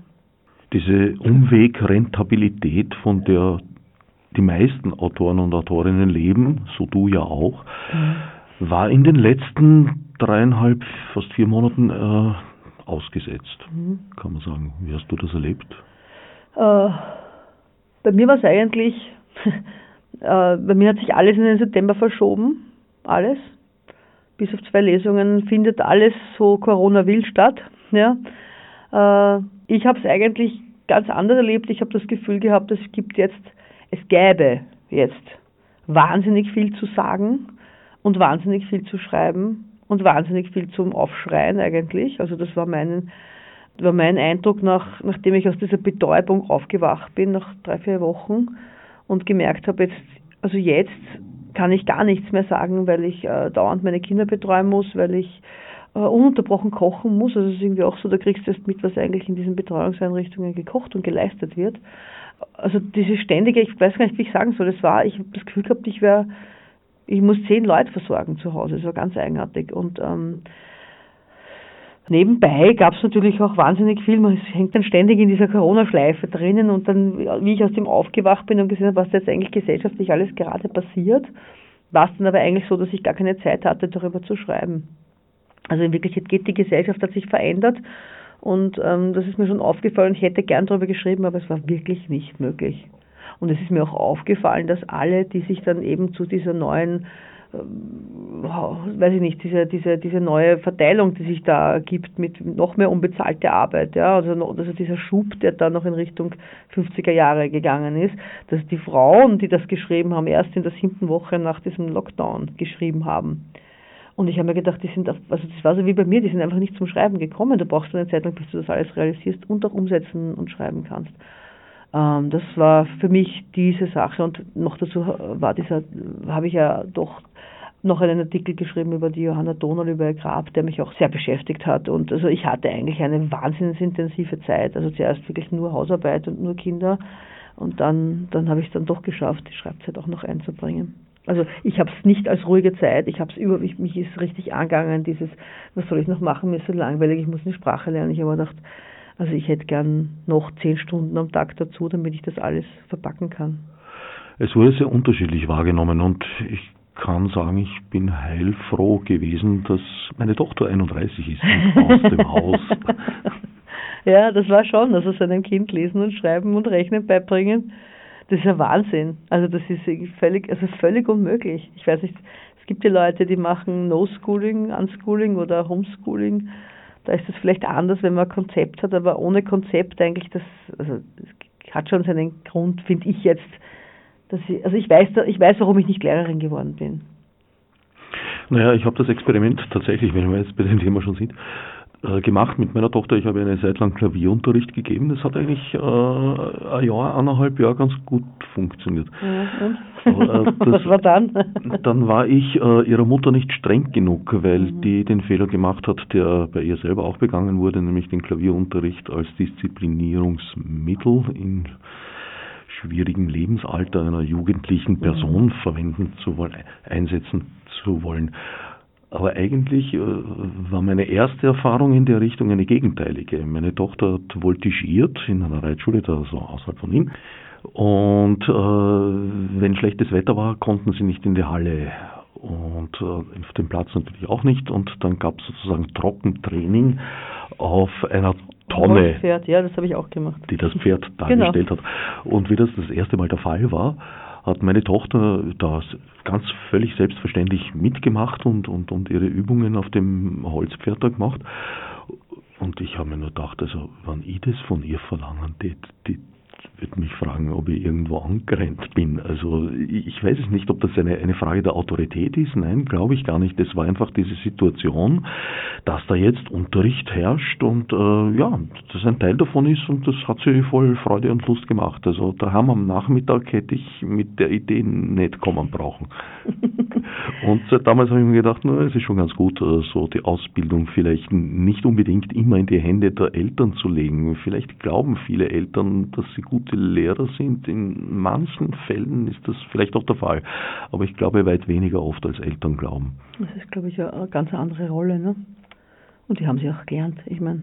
Diese Umwegrentabilität, von der die meisten Autoren und Autorinnen leben, so du ja auch, mhm. war in den letzten dreieinhalb, fast vier Monaten äh, ausgesetzt, mhm. kann man sagen. Wie hast du das erlebt? Äh, bei mir war es eigentlich, äh, bei mir hat sich alles in den September verschoben, alles. Bis auf zwei Lesungen findet alles so Corona will statt. Ja. Äh, ich habe es eigentlich ganz anders erlebt. Ich habe das Gefühl gehabt, es gibt jetzt, es gäbe jetzt wahnsinnig viel zu sagen und wahnsinnig viel zu schreiben und wahnsinnig viel zum Aufschreien eigentlich. Also das war mein, war mein Eindruck, nach, nachdem ich aus dieser Betäubung aufgewacht bin, nach drei, vier Wochen und gemerkt habe, jetzt, also jetzt kann ich gar nichts mehr sagen, weil ich äh, dauernd meine Kinder betreuen muss, weil ich äh, ununterbrochen kochen muss. Also es ist irgendwie auch so, da kriegst du erst mit, was eigentlich in diesen Betreuungseinrichtungen gekocht und geleistet wird. Also diese ständige, ich weiß gar nicht, wie ich sagen soll, das war, ich habe das Gefühl gehabt, ich wäre, ich muss zehn Leute versorgen zu Hause. Das war ganz eigenartig. Und ähm, Nebenbei gab es natürlich auch wahnsinnig viel, man hängt dann ständig in dieser Corona-Schleife drinnen und dann, wie ich aus dem aufgewacht bin und gesehen habe, was jetzt eigentlich gesellschaftlich alles gerade passiert, war es dann aber eigentlich so, dass ich gar keine Zeit hatte, darüber zu schreiben. Also in Wirklichkeit geht die Gesellschaft, hat sich verändert und ähm, das ist mir schon aufgefallen. Ich hätte gern darüber geschrieben, aber es war wirklich nicht möglich. Und es ist mir auch aufgefallen, dass alle, die sich dann eben zu dieser neuen, äh, weiß ich nicht, diese, diese, diese neue Verteilung, die sich da gibt mit noch mehr unbezahlte Arbeit, ja, also, also dieser Schub, der da noch in Richtung 50er Jahre gegangen ist, dass die Frauen, die das geschrieben haben, erst in der siebten Woche nach diesem Lockdown geschrieben haben. Und ich habe mir gedacht, die sind, auf, also das war so wie bei mir, die sind einfach nicht zum Schreiben gekommen. Du brauchst eine Zeit lang, bis du das alles realisierst und auch umsetzen und schreiben kannst. Ähm, das war für mich diese Sache und noch dazu war dieser, habe ich ja doch noch einen Artikel geschrieben über die Johanna Donal, über ihr Grab, der mich auch sehr beschäftigt hat. Und also ich hatte eigentlich eine wahnsinnig intensive Zeit. Also zuerst wirklich nur Hausarbeit und nur Kinder. Und dann, dann habe ich es dann doch geschafft, die Schreibzeit auch noch einzubringen. Also ich habe es nicht als ruhige Zeit, ich habe es über mich, mich ist richtig angegangen, dieses, was soll ich noch machen, mir ist so langweilig, ich muss eine Sprache lernen. Ich habe gedacht, also ich hätte gern noch zehn Stunden am Tag dazu, damit ich das alles verpacken kann. Es wurde sehr unterschiedlich wahrgenommen und ich kann sagen, ich bin heilfroh gewesen, dass meine Tochter 31 ist und aus dem Haus. Ja, das war schon, also seinem Kind lesen und schreiben und rechnen beibringen das ist ja Wahnsinn. Also das ist völlig, also völlig unmöglich. Ich weiß nicht, es gibt ja Leute, die machen No-Schooling, Unschooling oder Homeschooling. Da ist es vielleicht anders, wenn man ein Konzept hat, aber ohne Konzept eigentlich das, also das hat schon seinen Grund, finde ich jetzt, dass ich, also ich weiß, ich weiß, warum ich nicht Lehrerin geworden bin. Naja, ich habe das Experiment tatsächlich, wenn wir jetzt bei dem Thema schon sind, gemacht mit meiner Tochter. Ich habe eine Zeit lang Klavierunterricht gegeben. Das hat eigentlich äh, ein Jahr, eineinhalb Jahre ganz gut funktioniert. Ja, äh, das, Was war dann? dann war ich äh, ihrer Mutter nicht streng genug, weil mhm. die den Fehler gemacht hat, der bei ihr selber auch begangen wurde, nämlich den Klavierunterricht als Disziplinierungsmittel in schwierigem Lebensalter einer jugendlichen Person mhm. verwenden zu wollen, einsetzen zu wollen. Aber eigentlich äh, war meine erste Erfahrung in der Richtung eine gegenteilige. Meine Tochter hat voltigiert in einer Reitschule, da so außerhalb von ihm. Und äh, wenn schlechtes Wetter war, konnten sie nicht in die Halle und äh, auf dem Platz natürlich auch nicht. Und dann gab es sozusagen Trockentraining auf einer Tonne, Pferd, ja, das habe ich auch gemacht. die das Pferd dargestellt genau. hat. Und wie das das erste Mal der Fall war, hat meine Tochter das ganz völlig selbstverständlich mitgemacht und, und, und ihre Übungen auf dem Holzpferd da gemacht. Und ich habe mir nur gedacht, also wenn ich das von ihr verlangen, die, würde mich fragen, ob ich irgendwo angerannt bin. Also ich weiß es nicht, ob das eine, eine Frage der Autorität ist. Nein, glaube ich gar nicht. Es war einfach diese Situation, dass da jetzt Unterricht herrscht und äh, ja, das ein Teil davon ist und das hat sie voll Freude und Lust gemacht. Also daheim am Nachmittag hätte ich mit der Idee nicht kommen brauchen. und seit damals habe ich mir gedacht, na, es ist schon ganz gut, äh, so die Ausbildung vielleicht nicht unbedingt immer in die Hände der Eltern zu legen. Vielleicht glauben viele Eltern, dass sie gute Lehrer sind. In manchen Fällen ist das vielleicht auch der Fall. Aber ich glaube weit weniger oft als Eltern glauben. Das ist, glaube ich, eine ganz andere Rolle. Ne? Und die haben sie auch gelernt. Ich meine,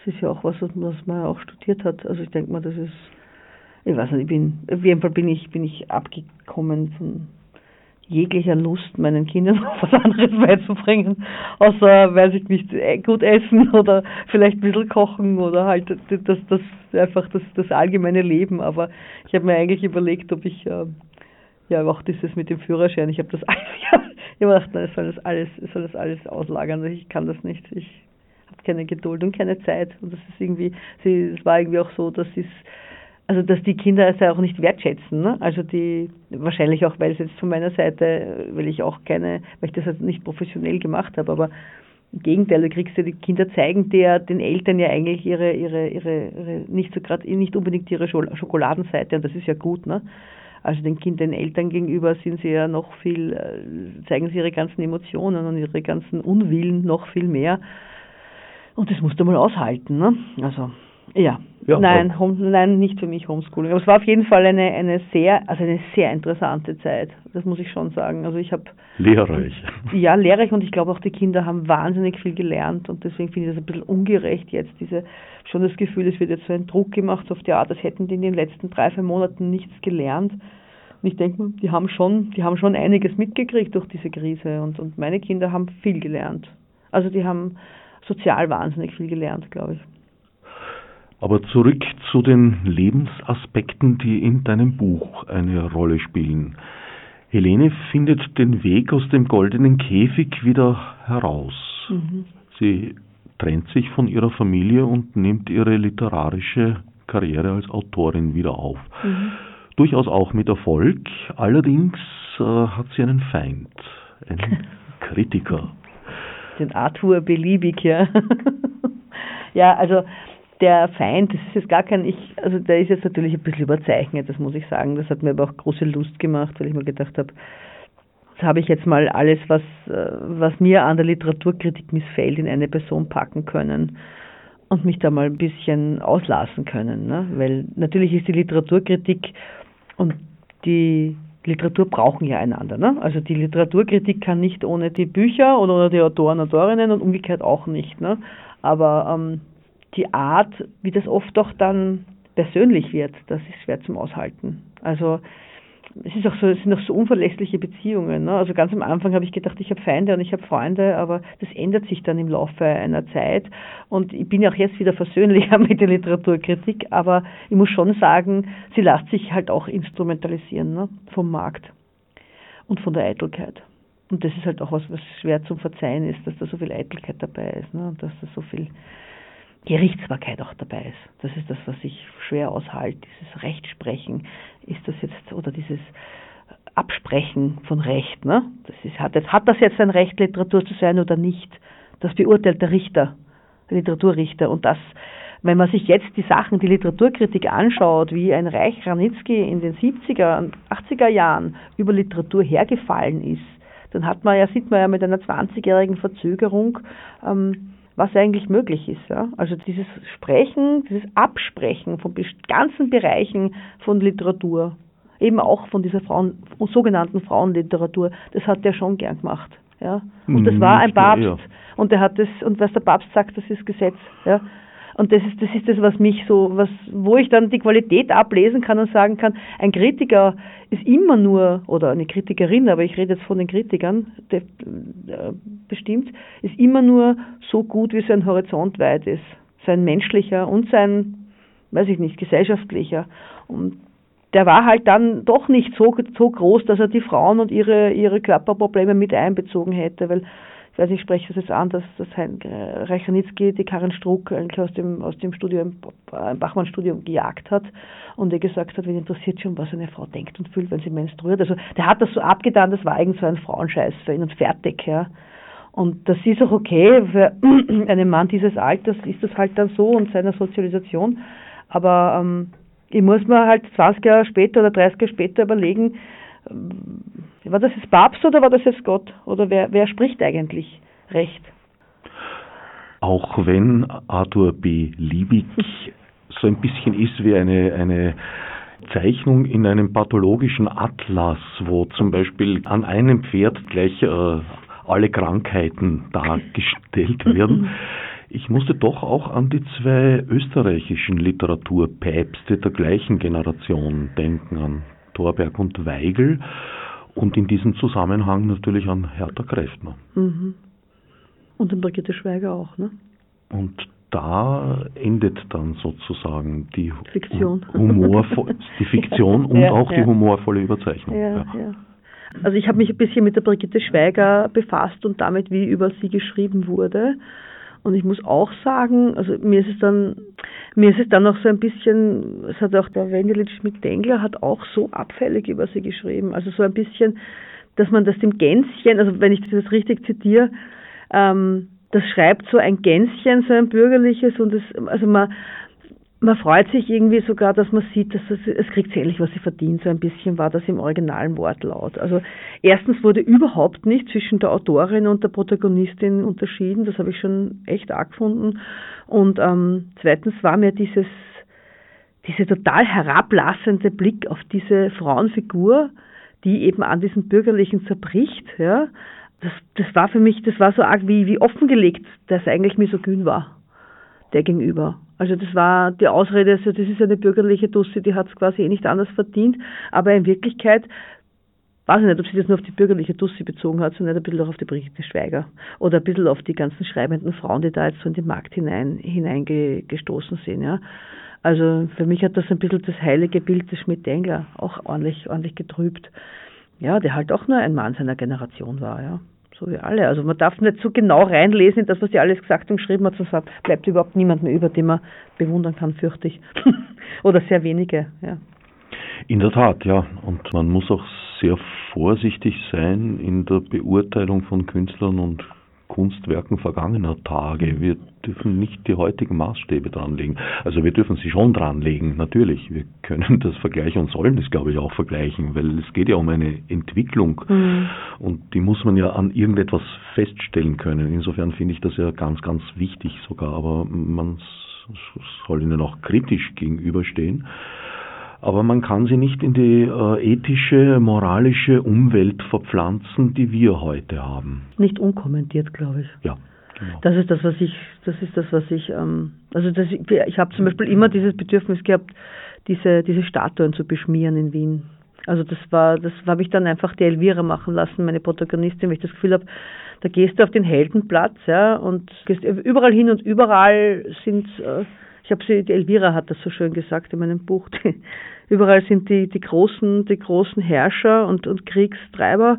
es ist ja auch was, was man auch studiert hat. Also ich denke mal, das ist, ich weiß nicht, ich bin, auf jeden Fall bin ich, bin ich abgekommen von jeglicher Lust, meinen Kindern was anderes beizubringen, außer, weiß ich nicht, äh, gut essen oder vielleicht ein bisschen kochen oder halt das, das einfach das, das allgemeine Leben. Aber ich habe mir eigentlich überlegt, ob ich äh, ja auch dieses mit dem Führerschein, ich habe das alles, ich habe gedacht, nein, ich soll das alles, ich soll das alles auslagern, ich kann das nicht, ich habe keine Geduld und keine Zeit. Und das ist irgendwie, es war irgendwie auch so, dass es also dass die Kinder es ja auch nicht wertschätzen. Ne? Also die wahrscheinlich auch, weil es jetzt von meiner Seite, weil ich auch keine, weil ich das halt nicht professionell gemacht habe, aber im Gegenteil, du kriegst ja die Kinder zeigen dir den Eltern ja eigentlich ihre, ihre, ihre, ihre nicht so gerade nicht unbedingt ihre Schokoladenseite und das ist ja gut, ne? Also den Kindern, den Eltern gegenüber sind sie ja noch viel, äh, zeigen sie ihre ganzen Emotionen und ihre ganzen Unwillen noch viel mehr. Und das musst du mal aushalten, ne? Also ja, ja nein, home, nein, nicht für mich Homeschooling. Aber es war auf jeden Fall eine, eine sehr, also eine sehr interessante Zeit. Das muss ich schon sagen. Also ich habe lehrreich. Ja, lehrreich und ich glaube auch die Kinder haben wahnsinnig viel gelernt und deswegen finde ich das ein bisschen ungerecht jetzt diese schon das Gefühl, es wird jetzt so ein Druck gemacht so auf die Art, als hätten die in den letzten drei vier Monaten nichts gelernt. Und ich denke mal, die haben schon, die haben schon einiges mitgekriegt durch diese Krise und und meine Kinder haben viel gelernt. Also die haben sozial wahnsinnig viel gelernt, glaube ich. Aber zurück zu den Lebensaspekten, die in deinem Buch eine Rolle spielen. Helene findet den Weg aus dem goldenen Käfig wieder heraus. Mhm. Sie trennt sich von ihrer Familie und nimmt ihre literarische Karriere als Autorin wieder auf. Mhm. Durchaus auch mit Erfolg. Allerdings äh, hat sie einen Feind, einen Kritiker. Den Arthur Beliebig, ja. ja, also der Feind, das ist jetzt gar kein, ich, also der ist jetzt natürlich ein bisschen überzeichnet, das muss ich sagen. Das hat mir aber auch große Lust gemacht, weil ich mir gedacht habe, das habe ich jetzt mal alles, was, äh, was mir an der Literaturkritik missfällt, in eine Person packen können und mich da mal ein bisschen auslassen können. Ne? Weil natürlich ist die Literaturkritik und die Literatur brauchen ja einander. Ne? Also die Literaturkritik kann nicht ohne die Bücher oder ohne die Autoren, Autorinnen und umgekehrt auch nicht. Ne? Aber ähm, die Art, wie das oft doch dann persönlich wird, das ist schwer zum Aushalten. Also es ist auch so, es sind auch so unverlässliche Beziehungen. Ne? Also ganz am Anfang habe ich gedacht, ich habe Feinde und ich habe Freunde, aber das ändert sich dann im Laufe einer Zeit. Und ich bin ja auch jetzt wieder versöhnlicher mit der Literaturkritik, aber ich muss schon sagen, sie lässt sich halt auch instrumentalisieren ne? vom Markt und von der Eitelkeit. Und das ist halt auch was, was schwer zum Verzeihen ist, dass da so viel Eitelkeit dabei ist ne? und dass da so viel Gerichtsbarkeit auch dabei ist. Das ist das, was ich schwer aushalte, dieses Rechtsprechen. Ist das jetzt, oder dieses Absprechen von Recht, ne? Das ist, hat, das, hat das jetzt ein Recht, Literatur zu sein oder nicht? Das beurteilt der Richter, der Literaturrichter. Und das, wenn man sich jetzt die Sachen, die Literaturkritik anschaut, wie ein Reich Ranitzky in den 70er und 80er Jahren über Literatur hergefallen ist, dann hat man ja, sieht man ja mit einer 20-jährigen Verzögerung, ähm, was eigentlich möglich ist. Ja? Also dieses Sprechen, dieses Absprechen von ganzen Bereichen von Literatur, eben auch von dieser Frauen, sogenannten Frauenliteratur, das hat er schon gern gemacht. Ja? Und das mhm, war ein Papst. Und er hat das, und was der Papst sagt, das ist Gesetz. Ja? Und das ist, das ist das, was mich so, was, wo ich dann die Qualität ablesen kann und sagen kann, ein Kritiker ist immer nur, oder eine Kritikerin, aber ich rede jetzt von den Kritikern, der, äh, bestimmt, ist immer nur so gut, wie sein Horizont weit ist. Sein menschlicher und sein, weiß ich nicht, gesellschaftlicher. Und der war halt dann doch nicht so, so groß, dass er die Frauen und ihre, ihre Körperprobleme mit einbezogen hätte, weil ich weiß nicht, ich spreche das jetzt an, dass, dass Hein äh, Reichernitzki die Karin Struck eigentlich aus dem, aus dem Studium, Bachmann-Studium gejagt hat und er gesagt hat, wen interessiert schon, was eine Frau denkt und fühlt, wenn sie menstruiert. Also der hat das so abgetan, das war eigentlich so ein Frauenscheiß für ihn und fertig, ja. Und das ist auch okay, für einen Mann dieses Alters ist das halt dann so und seiner Sozialisation. Aber ähm, ich muss mir halt 20 Jahre später oder 30 Jahre später überlegen, war das jetzt Papst oder war das jetzt Gott? Oder wer, wer spricht eigentlich Recht? Auch wenn Arthur B. Liebig so ein bisschen ist wie eine, eine Zeichnung in einem pathologischen Atlas, wo zum Beispiel an einem Pferd gleich äh, alle Krankheiten dargestellt werden. Ich musste doch auch an die zwei österreichischen Literaturpäpste der gleichen Generation denken, an Thorberg und Weigel und in diesem Zusammenhang natürlich an Hertha Kräftner. Mhm. Und an Brigitte Schweiger auch, ne? Und da endet dann sozusagen die Fiktion, humorvoll, die Fiktion und ja, auch ja. die humorvolle Überzeichnung. Ja. Also ich habe mich ein bisschen mit der Brigitte Schweiger befasst und damit, wie über sie geschrieben wurde. Und ich muss auch sagen, also mir ist es dann, mir ist es dann auch so ein bisschen, es hat auch der Wendelitsch Schmidt-Dengler hat auch so abfällig über sie geschrieben. Also so ein bisschen, dass man das dem Gänschen, also wenn ich das richtig zitiere, ähm, das schreibt so ein Gänschen, so ein bürgerliches und es, also man, man freut sich irgendwie sogar, dass man sieht, dass es, es kriegt sie endlich, was sie verdient. So ein bisschen war das im originalen Wortlaut. Also erstens wurde überhaupt nicht zwischen der Autorin und der Protagonistin unterschieden. Das habe ich schon echt arg gefunden. Und ähm, zweitens war mir dieses, diese total herablassende Blick auf diese Frauenfigur, die eben an diesem Bürgerlichen zerbricht, ja. Das, das war für mich, das war so arg wie, wie offengelegt, dass eigentlich misogyn war, der gegenüber. Also das war die Ausrede, also das ist eine bürgerliche Dussi, die hat es quasi eh nicht anders verdient. Aber in Wirklichkeit weiß ich nicht, ob sie das nur auf die bürgerliche Dussi bezogen hat, sondern ein bisschen auch auf die Brigitte Schweiger oder ein bisschen auf die ganzen schreibenden Frauen, die da jetzt so in den Markt hinein, hineingestoßen sind. Ja. Also für mich hat das ein bisschen das heilige Bild des Schmidt-Dengler auch ordentlich, ordentlich getrübt. Ja, der halt auch nur ein Mann seiner Generation war, ja so wie alle. Also man darf nicht so genau reinlesen in das, was sie alles gesagt und geschrieben hat, sonst bleibt überhaupt niemand mehr über, den man bewundern kann, fürchte ich. Oder sehr wenige, ja. In der Tat, ja. Und man muss auch sehr vorsichtig sein in der Beurteilung von Künstlern und Kunstwerken vergangener Tage. Wir dürfen nicht die heutigen Maßstäbe dranlegen. Also wir dürfen sie schon dranlegen, natürlich. Wir können das vergleichen und sollen das, glaube ich, auch vergleichen, weil es geht ja um eine Entwicklung mhm. und die muss man ja an irgendetwas feststellen können. Insofern finde ich das ja ganz, ganz wichtig sogar, aber man soll ihnen auch kritisch gegenüberstehen aber man kann sie nicht in die äh, ethische, moralische Umwelt verpflanzen, die wir heute haben. Nicht unkommentiert, glaube ich. Ja. Genau. Das ist das, was ich, das ist das, was ich, ähm, also das, ich habe zum Beispiel immer dieses Bedürfnis gehabt, diese, diese Statuen zu beschmieren in Wien. Also das war, das habe ich dann einfach die Elvira machen lassen, meine Protagonistin, weil ich das Gefühl habe, da gehst du auf den Heldenplatz, ja, und gehst überall hin und überall sind äh, ich habe sie, die Elvira hat das so schön gesagt in meinem Buch, die, überall sind die, die großen, die großen Herrscher und, und Kriegstreiber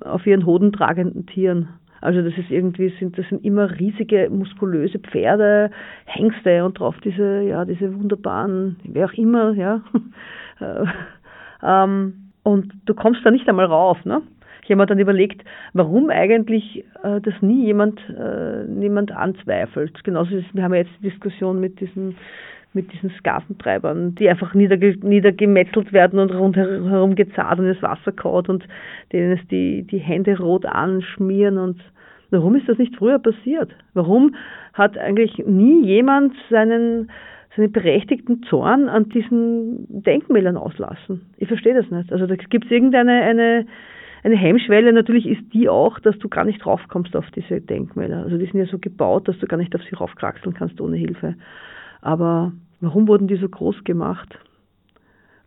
auf ihren hodentragenden Tieren. Also das ist irgendwie, sind, das sind immer riesige, muskulöse Pferde, Hengste und drauf diese, ja, diese wunderbaren, wer auch immer, ja. ähm, und du kommst da nicht einmal rauf, ne? Ich habe mir dann überlegt, warum eigentlich äh, das nie jemand, äh, niemand anzweifelt. Genauso ist, wir haben ja jetzt die Diskussion mit diesen mit diesen Skaventreibern, die einfach niederge niedergemetzelt werden und rundherum gezahlt und ins Wasser kaut und denen es die, die Hände rot anschmieren und warum ist das nicht früher passiert? Warum hat eigentlich nie jemand seinen, seinen berechtigten Zorn an diesen Denkmälern auslassen? Ich verstehe das nicht. Also da gibt es irgendeine eine, eine Hemmschwelle natürlich ist die auch, dass du gar nicht raufkommst auf diese Denkmäler. Also die sind ja so gebaut, dass du gar nicht auf sie raufkraxeln kannst ohne Hilfe. Aber warum wurden die so groß gemacht?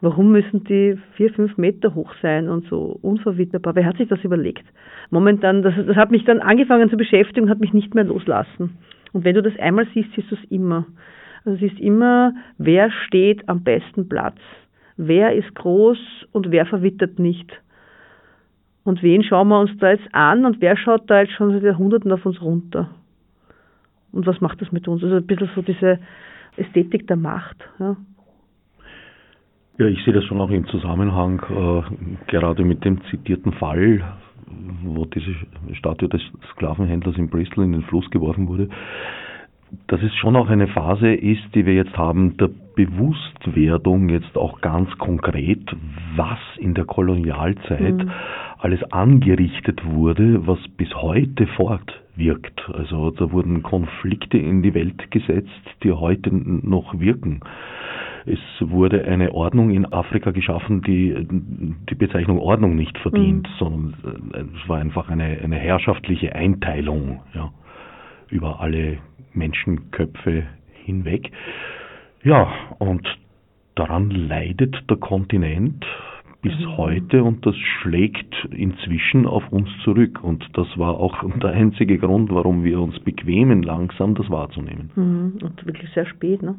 Warum müssen die vier, fünf Meter hoch sein und so unverwitterbar? Wer hat sich das überlegt? Momentan, das, das hat mich dann angefangen zu beschäftigen und hat mich nicht mehr loslassen. Und wenn du das einmal siehst, siehst du es immer. Also siehst immer, wer steht am besten Platz. Wer ist groß und wer verwittert nicht. Und wen schauen wir uns da jetzt an und wer schaut da jetzt schon seit Jahrhunderten auf uns runter? Und was macht das mit uns? Also ein bisschen so diese Ästhetik der Macht. Ja. Ja, ich sehe das schon auch im Zusammenhang, äh, gerade mit dem zitierten Fall, wo diese Statue des Sklavenhändlers in Bristol in den Fluss geworfen wurde, dass es schon auch eine Phase ist, die wir jetzt haben, der Bewusstwerdung jetzt auch ganz konkret, was in der Kolonialzeit mhm. alles angerichtet wurde, was bis heute fortwirkt. Also da wurden Konflikte in die Welt gesetzt, die heute noch wirken. Es wurde eine Ordnung in Afrika geschaffen, die die Bezeichnung Ordnung nicht verdient, mhm. sondern äh, es war einfach eine, eine herrschaftliche Einteilung ja, über alle Menschenköpfe hinweg. Ja, und daran leidet der Kontinent bis mhm. heute und das schlägt inzwischen auf uns zurück. Und das war auch der einzige Grund, warum wir uns bequemen, langsam das wahrzunehmen. Mhm. Und wirklich sehr spät, ne?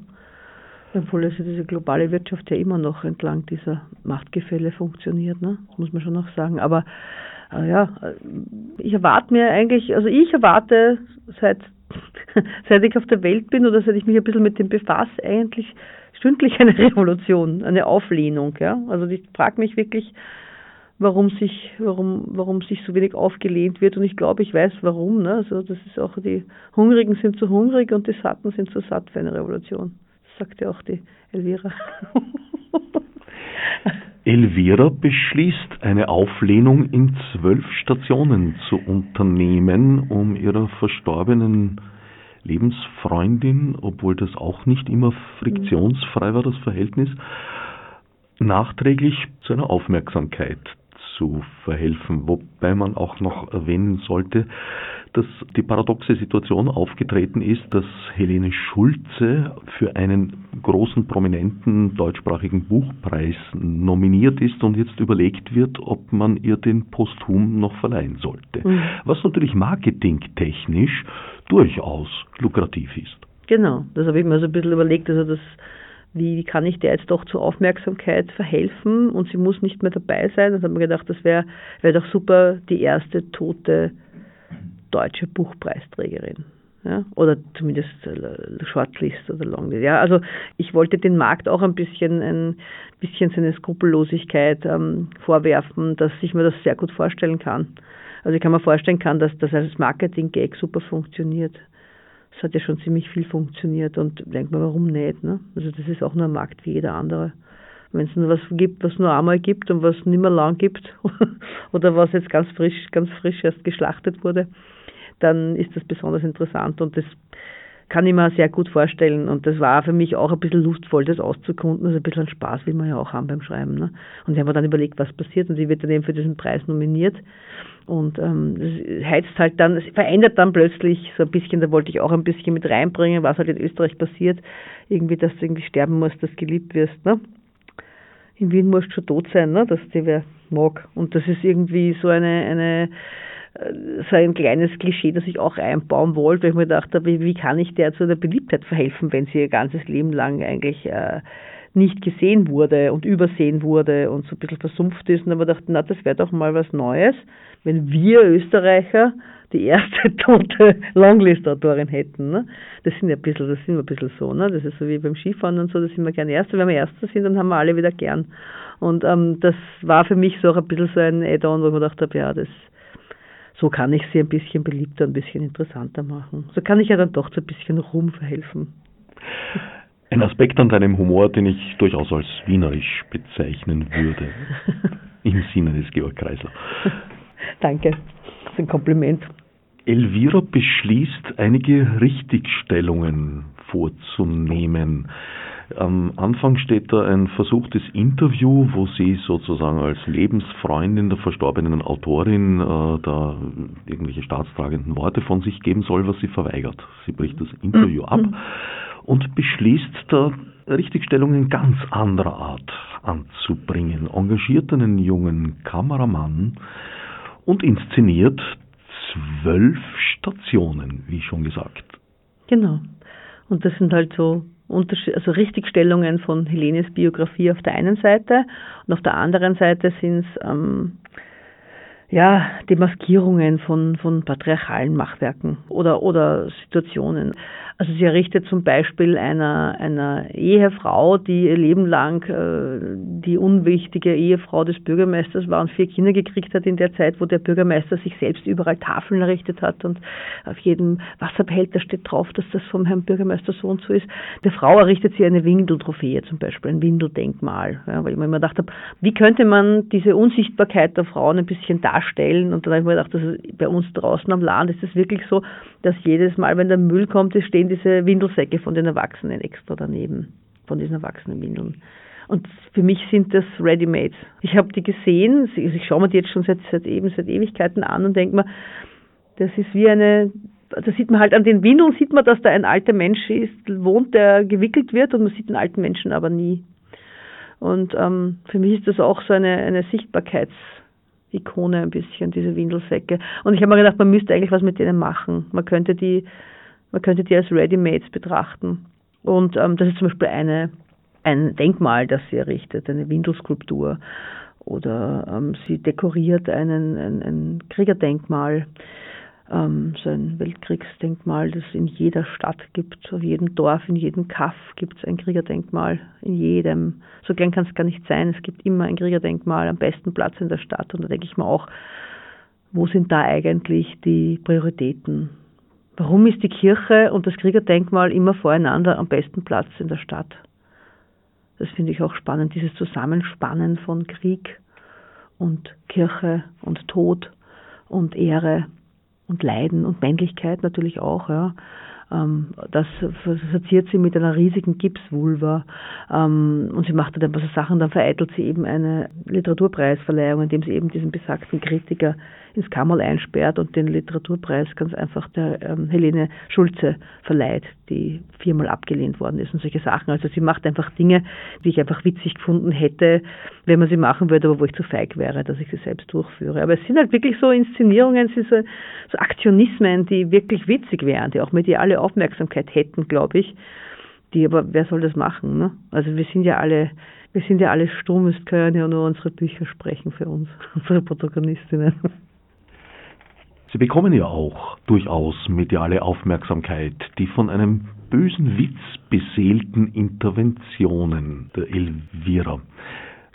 Obwohl also diese globale Wirtschaft ja immer noch entlang dieser Machtgefälle funktioniert, ne? muss man schon noch sagen. Aber äh, ja, äh, ich erwarte mir eigentlich, also ich erwarte seit seit ich auf der Welt bin oder seit ich mich ein bisschen mit dem befasse, eigentlich stündlich eine Revolution, eine Auflehnung. Ja? Also ich frage mich wirklich, warum sich, warum, warum sich so wenig aufgelehnt wird. Und ich glaube, ich weiß warum. Ne? Also das ist auch, die Hungrigen sind zu hungrig und die Satten sind zu satt für eine Revolution. Das sagt ja auch die Elvira. Elvira beschließt, eine Auflehnung in zwölf Stationen zu unternehmen, um ihrer verstorbenen Lebensfreundin, obwohl das auch nicht immer friktionsfrei war, das Verhältnis, nachträglich zu einer Aufmerksamkeit zu verhelfen. Wobei man auch noch erwähnen sollte, dass die paradoxe Situation aufgetreten ist, dass Helene Schulze für einen großen prominenten deutschsprachigen Buchpreis nominiert ist und jetzt überlegt wird, ob man ihr den posthum noch verleihen sollte. Mhm. Was natürlich marketingtechnisch durchaus lukrativ ist. Genau, das habe ich mir so ein bisschen überlegt, also das wie kann ich der jetzt doch zur Aufmerksamkeit verhelfen und sie muss nicht mehr dabei sein. Und dann habe ich mir gedacht, das wäre wär doch super, die erste tote deutsche Buchpreisträgerin. Ja, oder zumindest äh, Shortlist oder Longlist. Ja, also ich wollte den Markt auch ein bisschen ein bisschen seine Skrupellosigkeit ähm, vorwerfen, dass ich mir das sehr gut vorstellen kann. Also ich kann mir vorstellen kann, dass das als Marketing-Gag super funktioniert. Es hat ja schon ziemlich viel funktioniert und denkt man, warum nicht? Ne? Also das ist auch nur ein Markt wie jeder andere. Wenn es nur was gibt, was nur einmal gibt und was nicht mehr lang gibt oder was jetzt ganz frisch, ganz frisch erst geschlachtet wurde, dann ist das besonders interessant und das kann ich mir sehr gut vorstellen. Und das war für mich auch ein bisschen lustvoll, das auszukunden. Also ein bisschen Spaß will man ja auch haben beim Schreiben. Ne? Und ich habe mir dann überlegt, was passiert. Und sie wird dann eben für diesen Preis nominiert. Und ähm, das heizt halt dann, es verändert dann plötzlich so ein bisschen, da wollte ich auch ein bisschen mit reinbringen, was halt in Österreich passiert. Irgendwie, dass du irgendwie sterben musst, dass du geliebt wirst. Ne? In Wien musst du schon tot sein, ne? dass dir wer mag. Und das ist irgendwie so eine, eine äh, so ein kleines Klischee, das ich auch einbauen wollte, weil ich mir gedacht habe, wie, kann ich der zu der Beliebtheit verhelfen, wenn sie ihr ganzes Leben lang eigentlich äh, nicht gesehen wurde und übersehen wurde und so ein bisschen versumpft ist. Und dann ich gedacht, na, das wäre doch mal was Neues, wenn wir Österreicher die erste tote Longlist-Autorin hätten. Ne? Das sind ja ein bisschen, das sind wir ein bisschen so, ne? Das ist so wie beim Skifahren und so, da sind wir gerne Erste. Wenn wir Erster sind, dann haben wir alle wieder gern. Und ähm, das war für mich so auch ein bisschen so ein Add-on, wo ich mir gedacht habe, ja, das so kann ich sie ein bisschen beliebter, ein bisschen interessanter machen. So kann ich ja dann doch zu ein bisschen Ruhm verhelfen. Ein Aspekt an deinem Humor, den ich durchaus als wienerisch bezeichnen würde. Im Sinne des Georg Kreisler. Danke, das ist ein Kompliment. Elvira beschließt, einige Richtigstellungen vorzunehmen. Am Anfang steht da ein versuchtes Interview, wo sie sozusagen als Lebensfreundin der verstorbenen Autorin äh, da irgendwelche staatstragenden Worte von sich geben soll, was sie verweigert. Sie bricht das Interview ab und beschließt da Richtigstellungen ganz anderer Art anzubringen. Engagiert einen jungen Kameramann und inszeniert zwölf Stationen, wie schon gesagt. Genau. Und das sind halt so also Richtigstellungen von Helenes Biografie auf der einen Seite und auf der anderen Seite sind es ähm, ja, Demaskierungen von, von patriarchalen Machwerken oder, oder Situationen. Also sie errichtet zum Beispiel einer, einer Ehefrau, die ihr Leben lang äh, die unwichtige Ehefrau des Bürgermeisters war und vier Kinder gekriegt hat in der Zeit, wo der Bürgermeister sich selbst überall Tafeln errichtet hat und auf jedem Wasserbehälter steht drauf, dass das vom Herrn Bürgermeister so und so ist. Der Frau errichtet sie eine Windeltrophäe zum Beispiel, ein Windeldenkmal, ja, weil ich mir immer gedacht habe, wie könnte man diese Unsichtbarkeit der Frauen ein bisschen darstellen und dann habe ich mir gedacht, dass bei uns draußen am Land ist es wirklich so, dass jedes Mal, wenn der Müll kommt, stehen diese Windelsäcke von den Erwachsenen extra daneben, von diesen Erwachsenenwindeln. Und für mich sind das Ready-Mades. Ich habe die gesehen, ich schaue mir die jetzt schon seit, seit eben, seit Ewigkeiten an und denke mir, das ist wie eine, da sieht man halt an den Windeln, sieht man, dass da ein alter Mensch ist, wohnt, der gewickelt wird und man sieht den alten Menschen aber nie. Und ähm, für mich ist das auch so eine, eine Sichtbarkeits- Ikone ein bisschen, diese Windelsäcke. Und ich habe mir gedacht, man müsste eigentlich was mit denen machen. Man könnte die, man könnte die als Ready-Mates betrachten. Und ähm, das ist zum Beispiel eine, ein Denkmal, das sie errichtet, eine Windelskulptur. Oder ähm, sie dekoriert einen, ein, ein Kriegerdenkmal ähm, so ein Weltkriegsdenkmal, das in jeder Stadt gibt, auf jedem Dorf, in jedem Kaff gibt es ein Kriegerdenkmal, in jedem. So gern kann es gar nicht sein, es gibt immer ein Kriegerdenkmal am besten Platz in der Stadt. Und da denke ich mir auch, wo sind da eigentlich die Prioritäten? Warum ist die Kirche und das Kriegerdenkmal immer voreinander am besten Platz in der Stadt? Das finde ich auch spannend, dieses Zusammenspannen von Krieg und Kirche und Tod und Ehre und Leiden und Männlichkeit natürlich auch, ja. Ähm, das verziert sie mit einer riesigen Gipsvulva ähm, und sie macht dann ein paar Sachen, dann vereitelt sie eben eine Literaturpreisverleihung, indem sie eben diesen besagten Kritiker ins Kammerl einsperrt und den Literaturpreis ganz einfach der ähm, Helene Schulze verleiht, die viermal abgelehnt worden ist und solche Sachen. Also sie macht einfach Dinge, die ich einfach witzig gefunden hätte, wenn man sie machen würde, aber wo ich zu feig wäre, dass ich sie selbst durchführe. Aber es sind halt wirklich so Inszenierungen, es sind so, so Aktionismen, die wirklich witzig wären, die auch mediale Aufmerksamkeit hätten, glaube ich. Die, aber wer soll das machen? Ne? Also wir sind ja alle wir sind ja alle stumm, es können ja nur unsere Bücher sprechen für uns, unsere Protagonistinnen. Sie bekommen ja auch durchaus mediale Aufmerksamkeit, die von einem bösen Witz beseelten Interventionen der Elvira.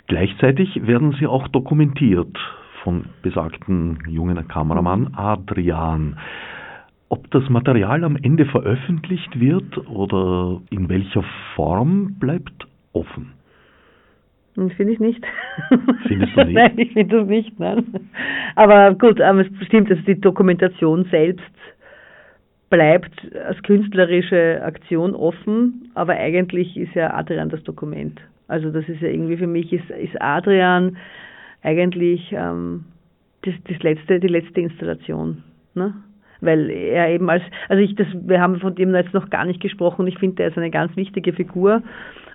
Gleichzeitig werden sie auch dokumentiert von besagten jungen Kameramann Adrian. Ob das Material am Ende veröffentlicht wird oder in welcher Form bleibt offen. Finde ich nicht. Findest du nicht? nein, ich finde das nicht. Nein. Aber gut, aber es stimmt, dass die Dokumentation selbst bleibt als künstlerische Aktion offen, aber eigentlich ist ja Adrian das Dokument. Also das ist ja irgendwie für mich ist, ist Adrian eigentlich ähm, das, das letzte, die letzte Installation. Ne? Weil er eben als, also ich das, wir haben von dem jetzt noch gar nicht gesprochen, ich finde, er ist eine ganz wichtige Figur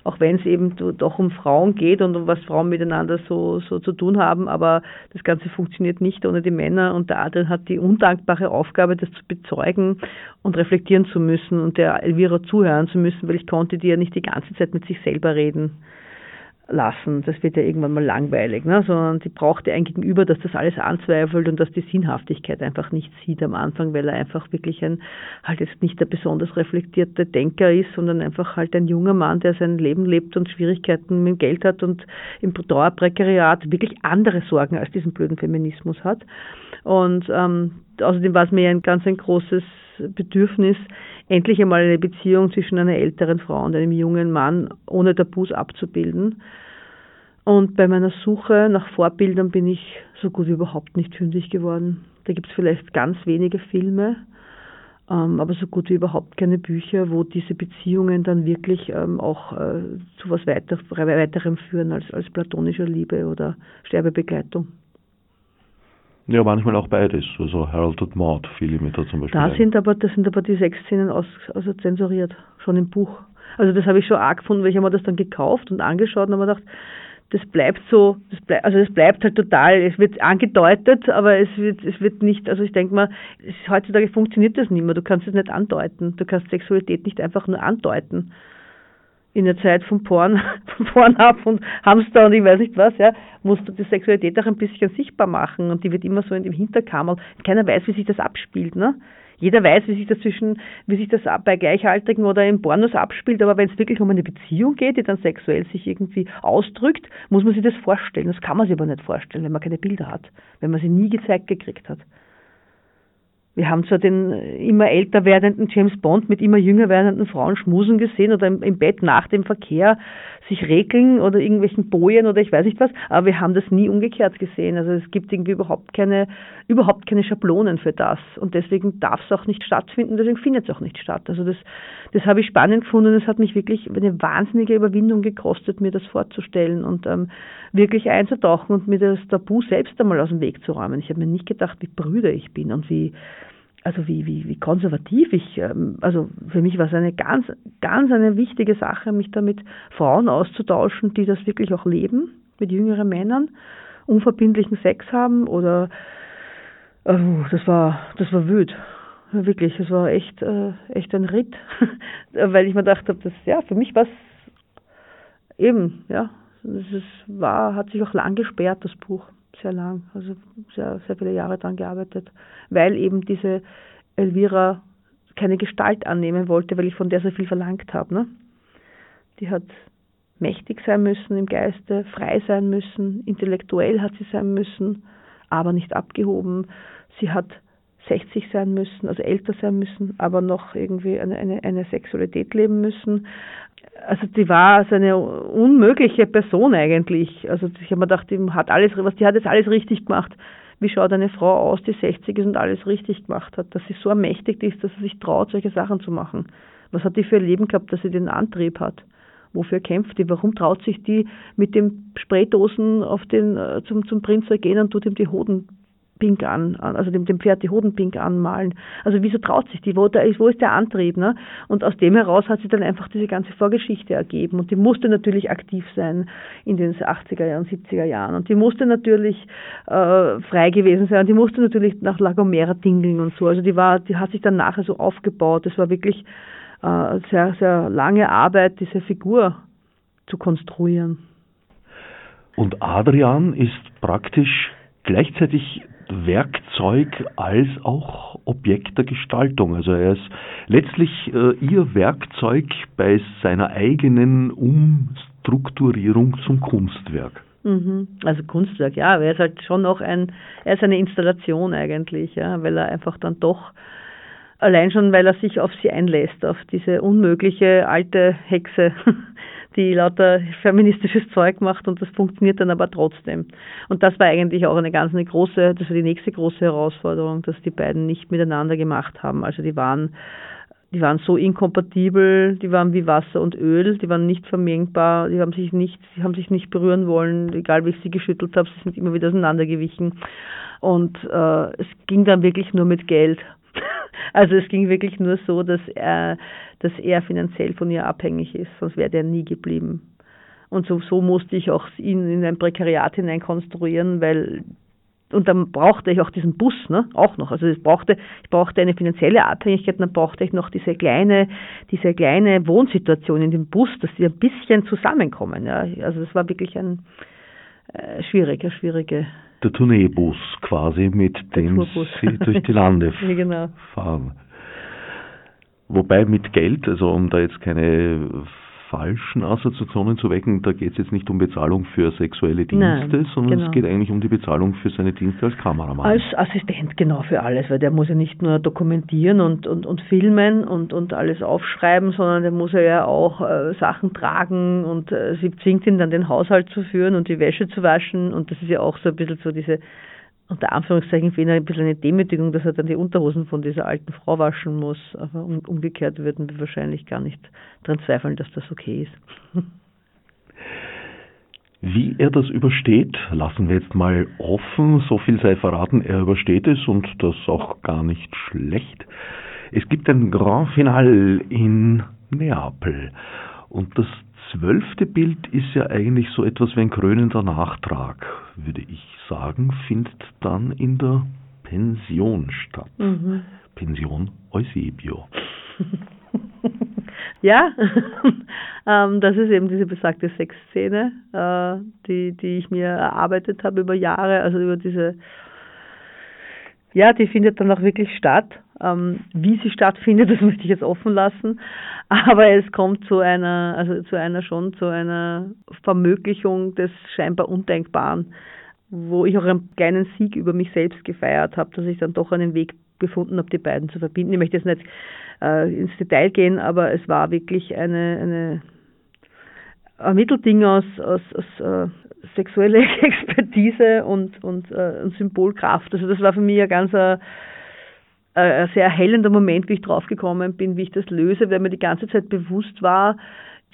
auch wenn es eben doch um Frauen geht und um was Frauen miteinander so, so zu tun haben, aber das Ganze funktioniert nicht ohne die Männer und der Adrian hat die undankbare Aufgabe, das zu bezeugen und reflektieren zu müssen und der Elvira zuhören zu müssen, weil ich konnte die ja nicht die ganze Zeit mit sich selber reden lassen. Das wird ja irgendwann mal langweilig, ne? sondern die braucht ja ein Gegenüber, das das alles anzweifelt und das die Sinnhaftigkeit einfach nicht sieht am Anfang, weil er einfach wirklich ein, halt jetzt nicht der besonders reflektierte Denker ist, sondern einfach halt ein junger Mann, der sein Leben lebt und Schwierigkeiten mit Geld hat und im Dauerprekariat wirklich andere Sorgen als diesen blöden Feminismus hat. Und ähm, außerdem war es mir ein ganz ein großes Bedürfnis, endlich einmal eine Beziehung zwischen einer älteren Frau und einem jungen Mann ohne Tabus abzubilden. Und bei meiner Suche nach Vorbildern bin ich so gut wie überhaupt nicht fündig geworden. Da gibt es vielleicht ganz wenige Filme, ähm, aber so gut wie überhaupt keine Bücher, wo diese Beziehungen dann wirklich ähm, auch äh, zu was weiter, weiterem führen als, als platonischer Liebe oder Sterbebegleitung. Ja, manchmal auch beides. Also Harold und Maud fiel mir da zum Beispiel. Da sind aber, da sind aber die Sexszenen aus, also zensuriert, schon im Buch. Also das habe ich schon arg gefunden, weil ich habe mir das dann gekauft und angeschaut und habe mir gedacht, das bleibt so, das bleibt, also es bleibt halt total, es wird angedeutet, aber es wird, es wird nicht, also ich denke mal, es, heutzutage funktioniert das nicht mehr, du kannst es nicht andeuten, du kannst Sexualität nicht einfach nur andeuten. In der Zeit von Porn, von Porn ab und Hamster und ich weiß nicht was, ja, musst du die Sexualität auch ein bisschen sichtbar machen und die wird immer so in dem Hinterkammer. Keiner weiß, wie sich das abspielt, ne? Jeder weiß, wie sich das zwischen, wie sich das bei Gleichaltrigen oder im Pornos abspielt, aber wenn es wirklich um eine Beziehung geht, die dann sexuell sich irgendwie ausdrückt, muss man sich das vorstellen. Das kann man sich aber nicht vorstellen, wenn man keine Bilder hat, wenn man sie nie gezeigt gekriegt hat. Wir haben zwar den immer älter werdenden James Bond mit immer jünger werdenden Frauen schmusen gesehen oder im, Bett nach dem Verkehr sich regeln oder irgendwelchen Bojen oder ich weiß nicht was, aber wir haben das nie umgekehrt gesehen. Also es gibt irgendwie überhaupt keine, überhaupt keine Schablonen für das und deswegen darf es auch nicht stattfinden, deswegen findet es auch nicht statt. Also das, das habe ich spannend gefunden. Es hat mich wirklich eine wahnsinnige Überwindung gekostet, mir das vorzustellen und ähm, wirklich einzutauchen und mir das Tabu selbst einmal aus dem Weg zu räumen. Ich habe mir nicht gedacht, wie brüder ich bin und wie also wie, wie, wie konservativ ich, ähm, also für mich war es eine ganz, ganz eine wichtige Sache, mich da mit Frauen auszutauschen, die das wirklich auch leben, mit jüngeren Männern, unverbindlichen Sex haben oder oh, das war, das war wüt. Wirklich, es war echt, äh, echt ein Ritt, weil ich mir gedacht habe, das, ja, für mich war es eben, ja, es war, hat sich auch lang gesperrt, das Buch sehr lang, also sehr, sehr viele Jahre daran gearbeitet, weil eben diese Elvira keine Gestalt annehmen wollte, weil ich von der so viel verlangt habe. Ne? Die hat mächtig sein müssen im Geiste, frei sein müssen, intellektuell hat sie sein müssen, aber nicht abgehoben. Sie hat 60 sein müssen, also älter sein müssen, aber noch irgendwie eine, eine, eine Sexualität leben müssen also die war so eine unmögliche Person eigentlich. Also ich habe mir gedacht, die hat alles, was die hat jetzt alles richtig gemacht. Wie schaut eine Frau aus, die 60 ist und alles richtig gemacht hat, dass sie so ermächtigt ist, dass sie sich traut, solche Sachen zu machen. Was hat die für ein Leben gehabt, dass sie den Antrieb hat? Wofür kämpft die? Warum traut sich die mit den Spraydosen auf den, äh, zum, zum Prinz zu gehen und tut ihm die Hoden pink an, also dem, dem Pferd die Hoden pink anmalen. Also wieso traut sich die? Wo, da ist, wo ist der Antrieb? Ne? Und aus dem heraus hat sich dann einfach diese ganze Vorgeschichte ergeben. Und die musste natürlich aktiv sein in den 80er Jahren, 70er Jahren. Und die musste natürlich äh, frei gewesen sein. Und die musste natürlich nach La Gomera dingeln und so. Also die war, die hat sich dann nachher so aufgebaut. Das war wirklich äh, sehr, sehr lange Arbeit, diese Figur zu konstruieren. Und Adrian ist praktisch gleichzeitig Werkzeug als auch Objekt der Gestaltung. Also er ist letztlich äh, ihr Werkzeug bei seiner eigenen Umstrukturierung zum Kunstwerk. Mhm. Also Kunstwerk, ja, aber er ist halt schon noch ein, er ist eine Installation eigentlich, ja, weil er einfach dann doch allein schon, weil er sich auf sie einlässt, auf diese unmögliche alte Hexe, die lauter feministisches Zeug macht und das funktioniert dann aber trotzdem. Und das war eigentlich auch eine ganz eine große, das war die nächste große Herausforderung, dass die beiden nicht miteinander gemacht haben. Also die waren die waren so inkompatibel, die waren wie Wasser und Öl, die waren nicht vermengbar, die haben sich nicht, die haben sich nicht berühren wollen, egal wie ich sie geschüttelt habe, sie sind immer wieder auseinandergewichen. Und äh, es ging dann wirklich nur mit Geld. Also es ging wirklich nur so, dass er, dass er finanziell von ihr abhängig ist, sonst wäre er nie geblieben. Und so, so musste ich auch ihn in ein Prekariat hinein konstruieren, weil und dann brauchte ich auch diesen Bus, ne, auch noch. Also es brauchte, ich brauchte eine finanzielle Abhängigkeit, dann brauchte ich noch diese kleine, diese kleine Wohnsituation in dem Bus, dass die ein bisschen zusammenkommen. Ja. Also es war wirklich ein äh, schwierige, schwierige der Tourneebus quasi, mit der dem Tourbus. sie durch die Lande ja, genau. fahren. Wobei mit Geld, also um da jetzt keine falschen Assoziationen zu wecken, da geht es jetzt nicht um Bezahlung für sexuelle Dienste, Nein, sondern genau. es geht eigentlich um die Bezahlung für seine Dienste als Kameramann. Als Assistent, genau, für alles, weil der muss ja nicht nur dokumentieren und, und, und filmen und, und alles aufschreiben, sondern der muss ja auch äh, Sachen tragen und äh, sie zwingt ihn dann den Haushalt zu führen und die Wäsche zu waschen und das ist ja auch so ein bisschen so diese unter Anführungszeichen für ihn ein bisschen eine Demütigung, dass er dann die Unterhosen von dieser alten Frau waschen muss. Aber um, umgekehrt würden wir wahrscheinlich gar nicht daran zweifeln, dass das okay ist. Wie er das übersteht, lassen wir jetzt mal offen. So viel sei verraten, er übersteht es und das auch gar nicht schlecht. Es gibt ein Grand Finale in Neapel und das zwölfte Bild ist ja eigentlich so etwas wie ein krönender Nachtrag, würde ich sagen, findet dann in der Pension statt. Mhm. Pension Eusebio. ja, Ähm, das ist eben diese besagte Sexszene, äh, die, die ich mir erarbeitet habe über Jahre, also über diese, ja, die findet dann auch wirklich statt. Ähm, wie sie stattfindet, das möchte ich jetzt offen lassen. Aber es kommt zu einer, also zu einer schon, zu einer Vermöglichung des scheinbar Undenkbaren, wo ich auch einen kleinen Sieg über mich selbst gefeiert habe, dass ich dann doch einen Weg gefunden habe, die beiden zu verbinden. Ich möchte jetzt nicht äh, ins Detail gehen, aber es war wirklich eine, eine ein Mittelding aus, aus, aus äh, sexuelle Expertise und, und, äh, und Symbolkraft. Also das war für mich ein ganz äh, ein sehr erhellender Moment, wie ich draufgekommen bin, wie ich das löse, weil mir die ganze Zeit bewusst war,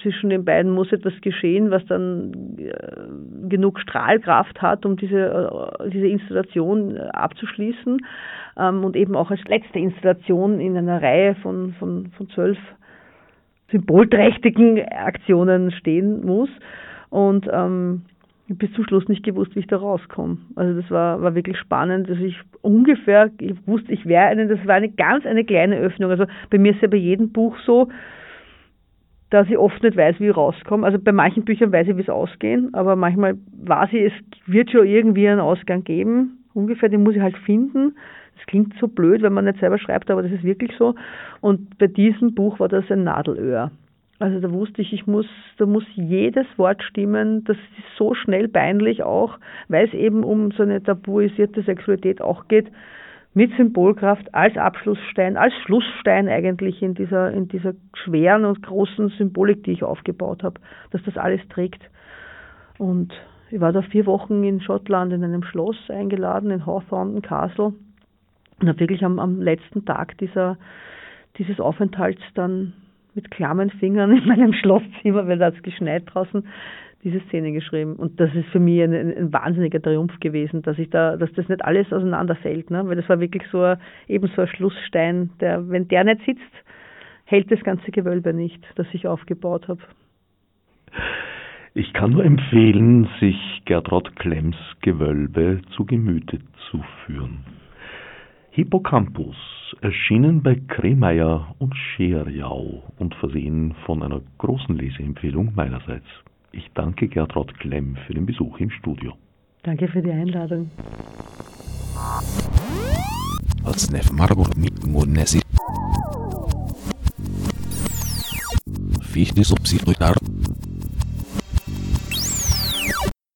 zwischen den beiden muss etwas geschehen, was dann äh, genug Strahlkraft hat, um diese, äh, diese Installation äh, abzuschließen ähm, und eben auch als letzte Installation in einer Reihe von, von, von zwölf symbolträchtigen Aktionen stehen muss. Und ähm, bis zum Schluss nicht gewusst, wie ich da rauskomme. Also das war, war wirklich spannend, dass ich ungefähr, ich wusste, ich wäre eine, das war eine ganz eine kleine Öffnung. Also bei mir ist ja bei jedem Buch so, dass ich oft nicht weiß, wie ich rauskomme. Also bei manchen Büchern weiß ich, wie es ausgehen, aber manchmal weiß ich, es wird schon irgendwie einen Ausgang geben. Ungefähr, den muss ich halt finden. Das klingt so blöd, wenn man nicht selber schreibt, aber das ist wirklich so. Und bei diesem Buch war das ein Nadelöhr. Also da wusste ich, ich muss, da muss jedes Wort stimmen. Das ist so schnell peinlich auch, weil es eben um so eine tabuisierte Sexualität auch geht, mit Symbolkraft als Abschlussstein, als Schlussstein eigentlich in dieser, in dieser schweren und großen Symbolik, die ich aufgebaut habe, dass das alles trägt. Und ich war da vier Wochen in Schottland in einem Schloss eingeladen, in Hawthornden Castle, und habe wirklich am, am letzten Tag dieser, dieses Aufenthalts dann mit klammen Fingern in meinem Schlosszimmer, weil da hat es geschneit draußen, diese Szene geschrieben. Und das ist für mich ein, ein, wahnsinniger Triumph gewesen, dass ich da, dass das nicht alles auseinanderfällt, ne? Weil das war wirklich so ein, eben so ein Schlussstein, der, wenn der nicht sitzt, hält das ganze Gewölbe nicht, das ich aufgebaut habe. Ich kann nur empfehlen, sich Gertrud Klemms Gewölbe zu Gemüte zu führen. Hippocampus erschienen bei Kremeyer und Scherjau und versehen von einer großen Leseempfehlung meinerseits. Ich danke Gertrud Klemm für den Besuch im Studio. Danke für die Einladung. Fichte subsidiar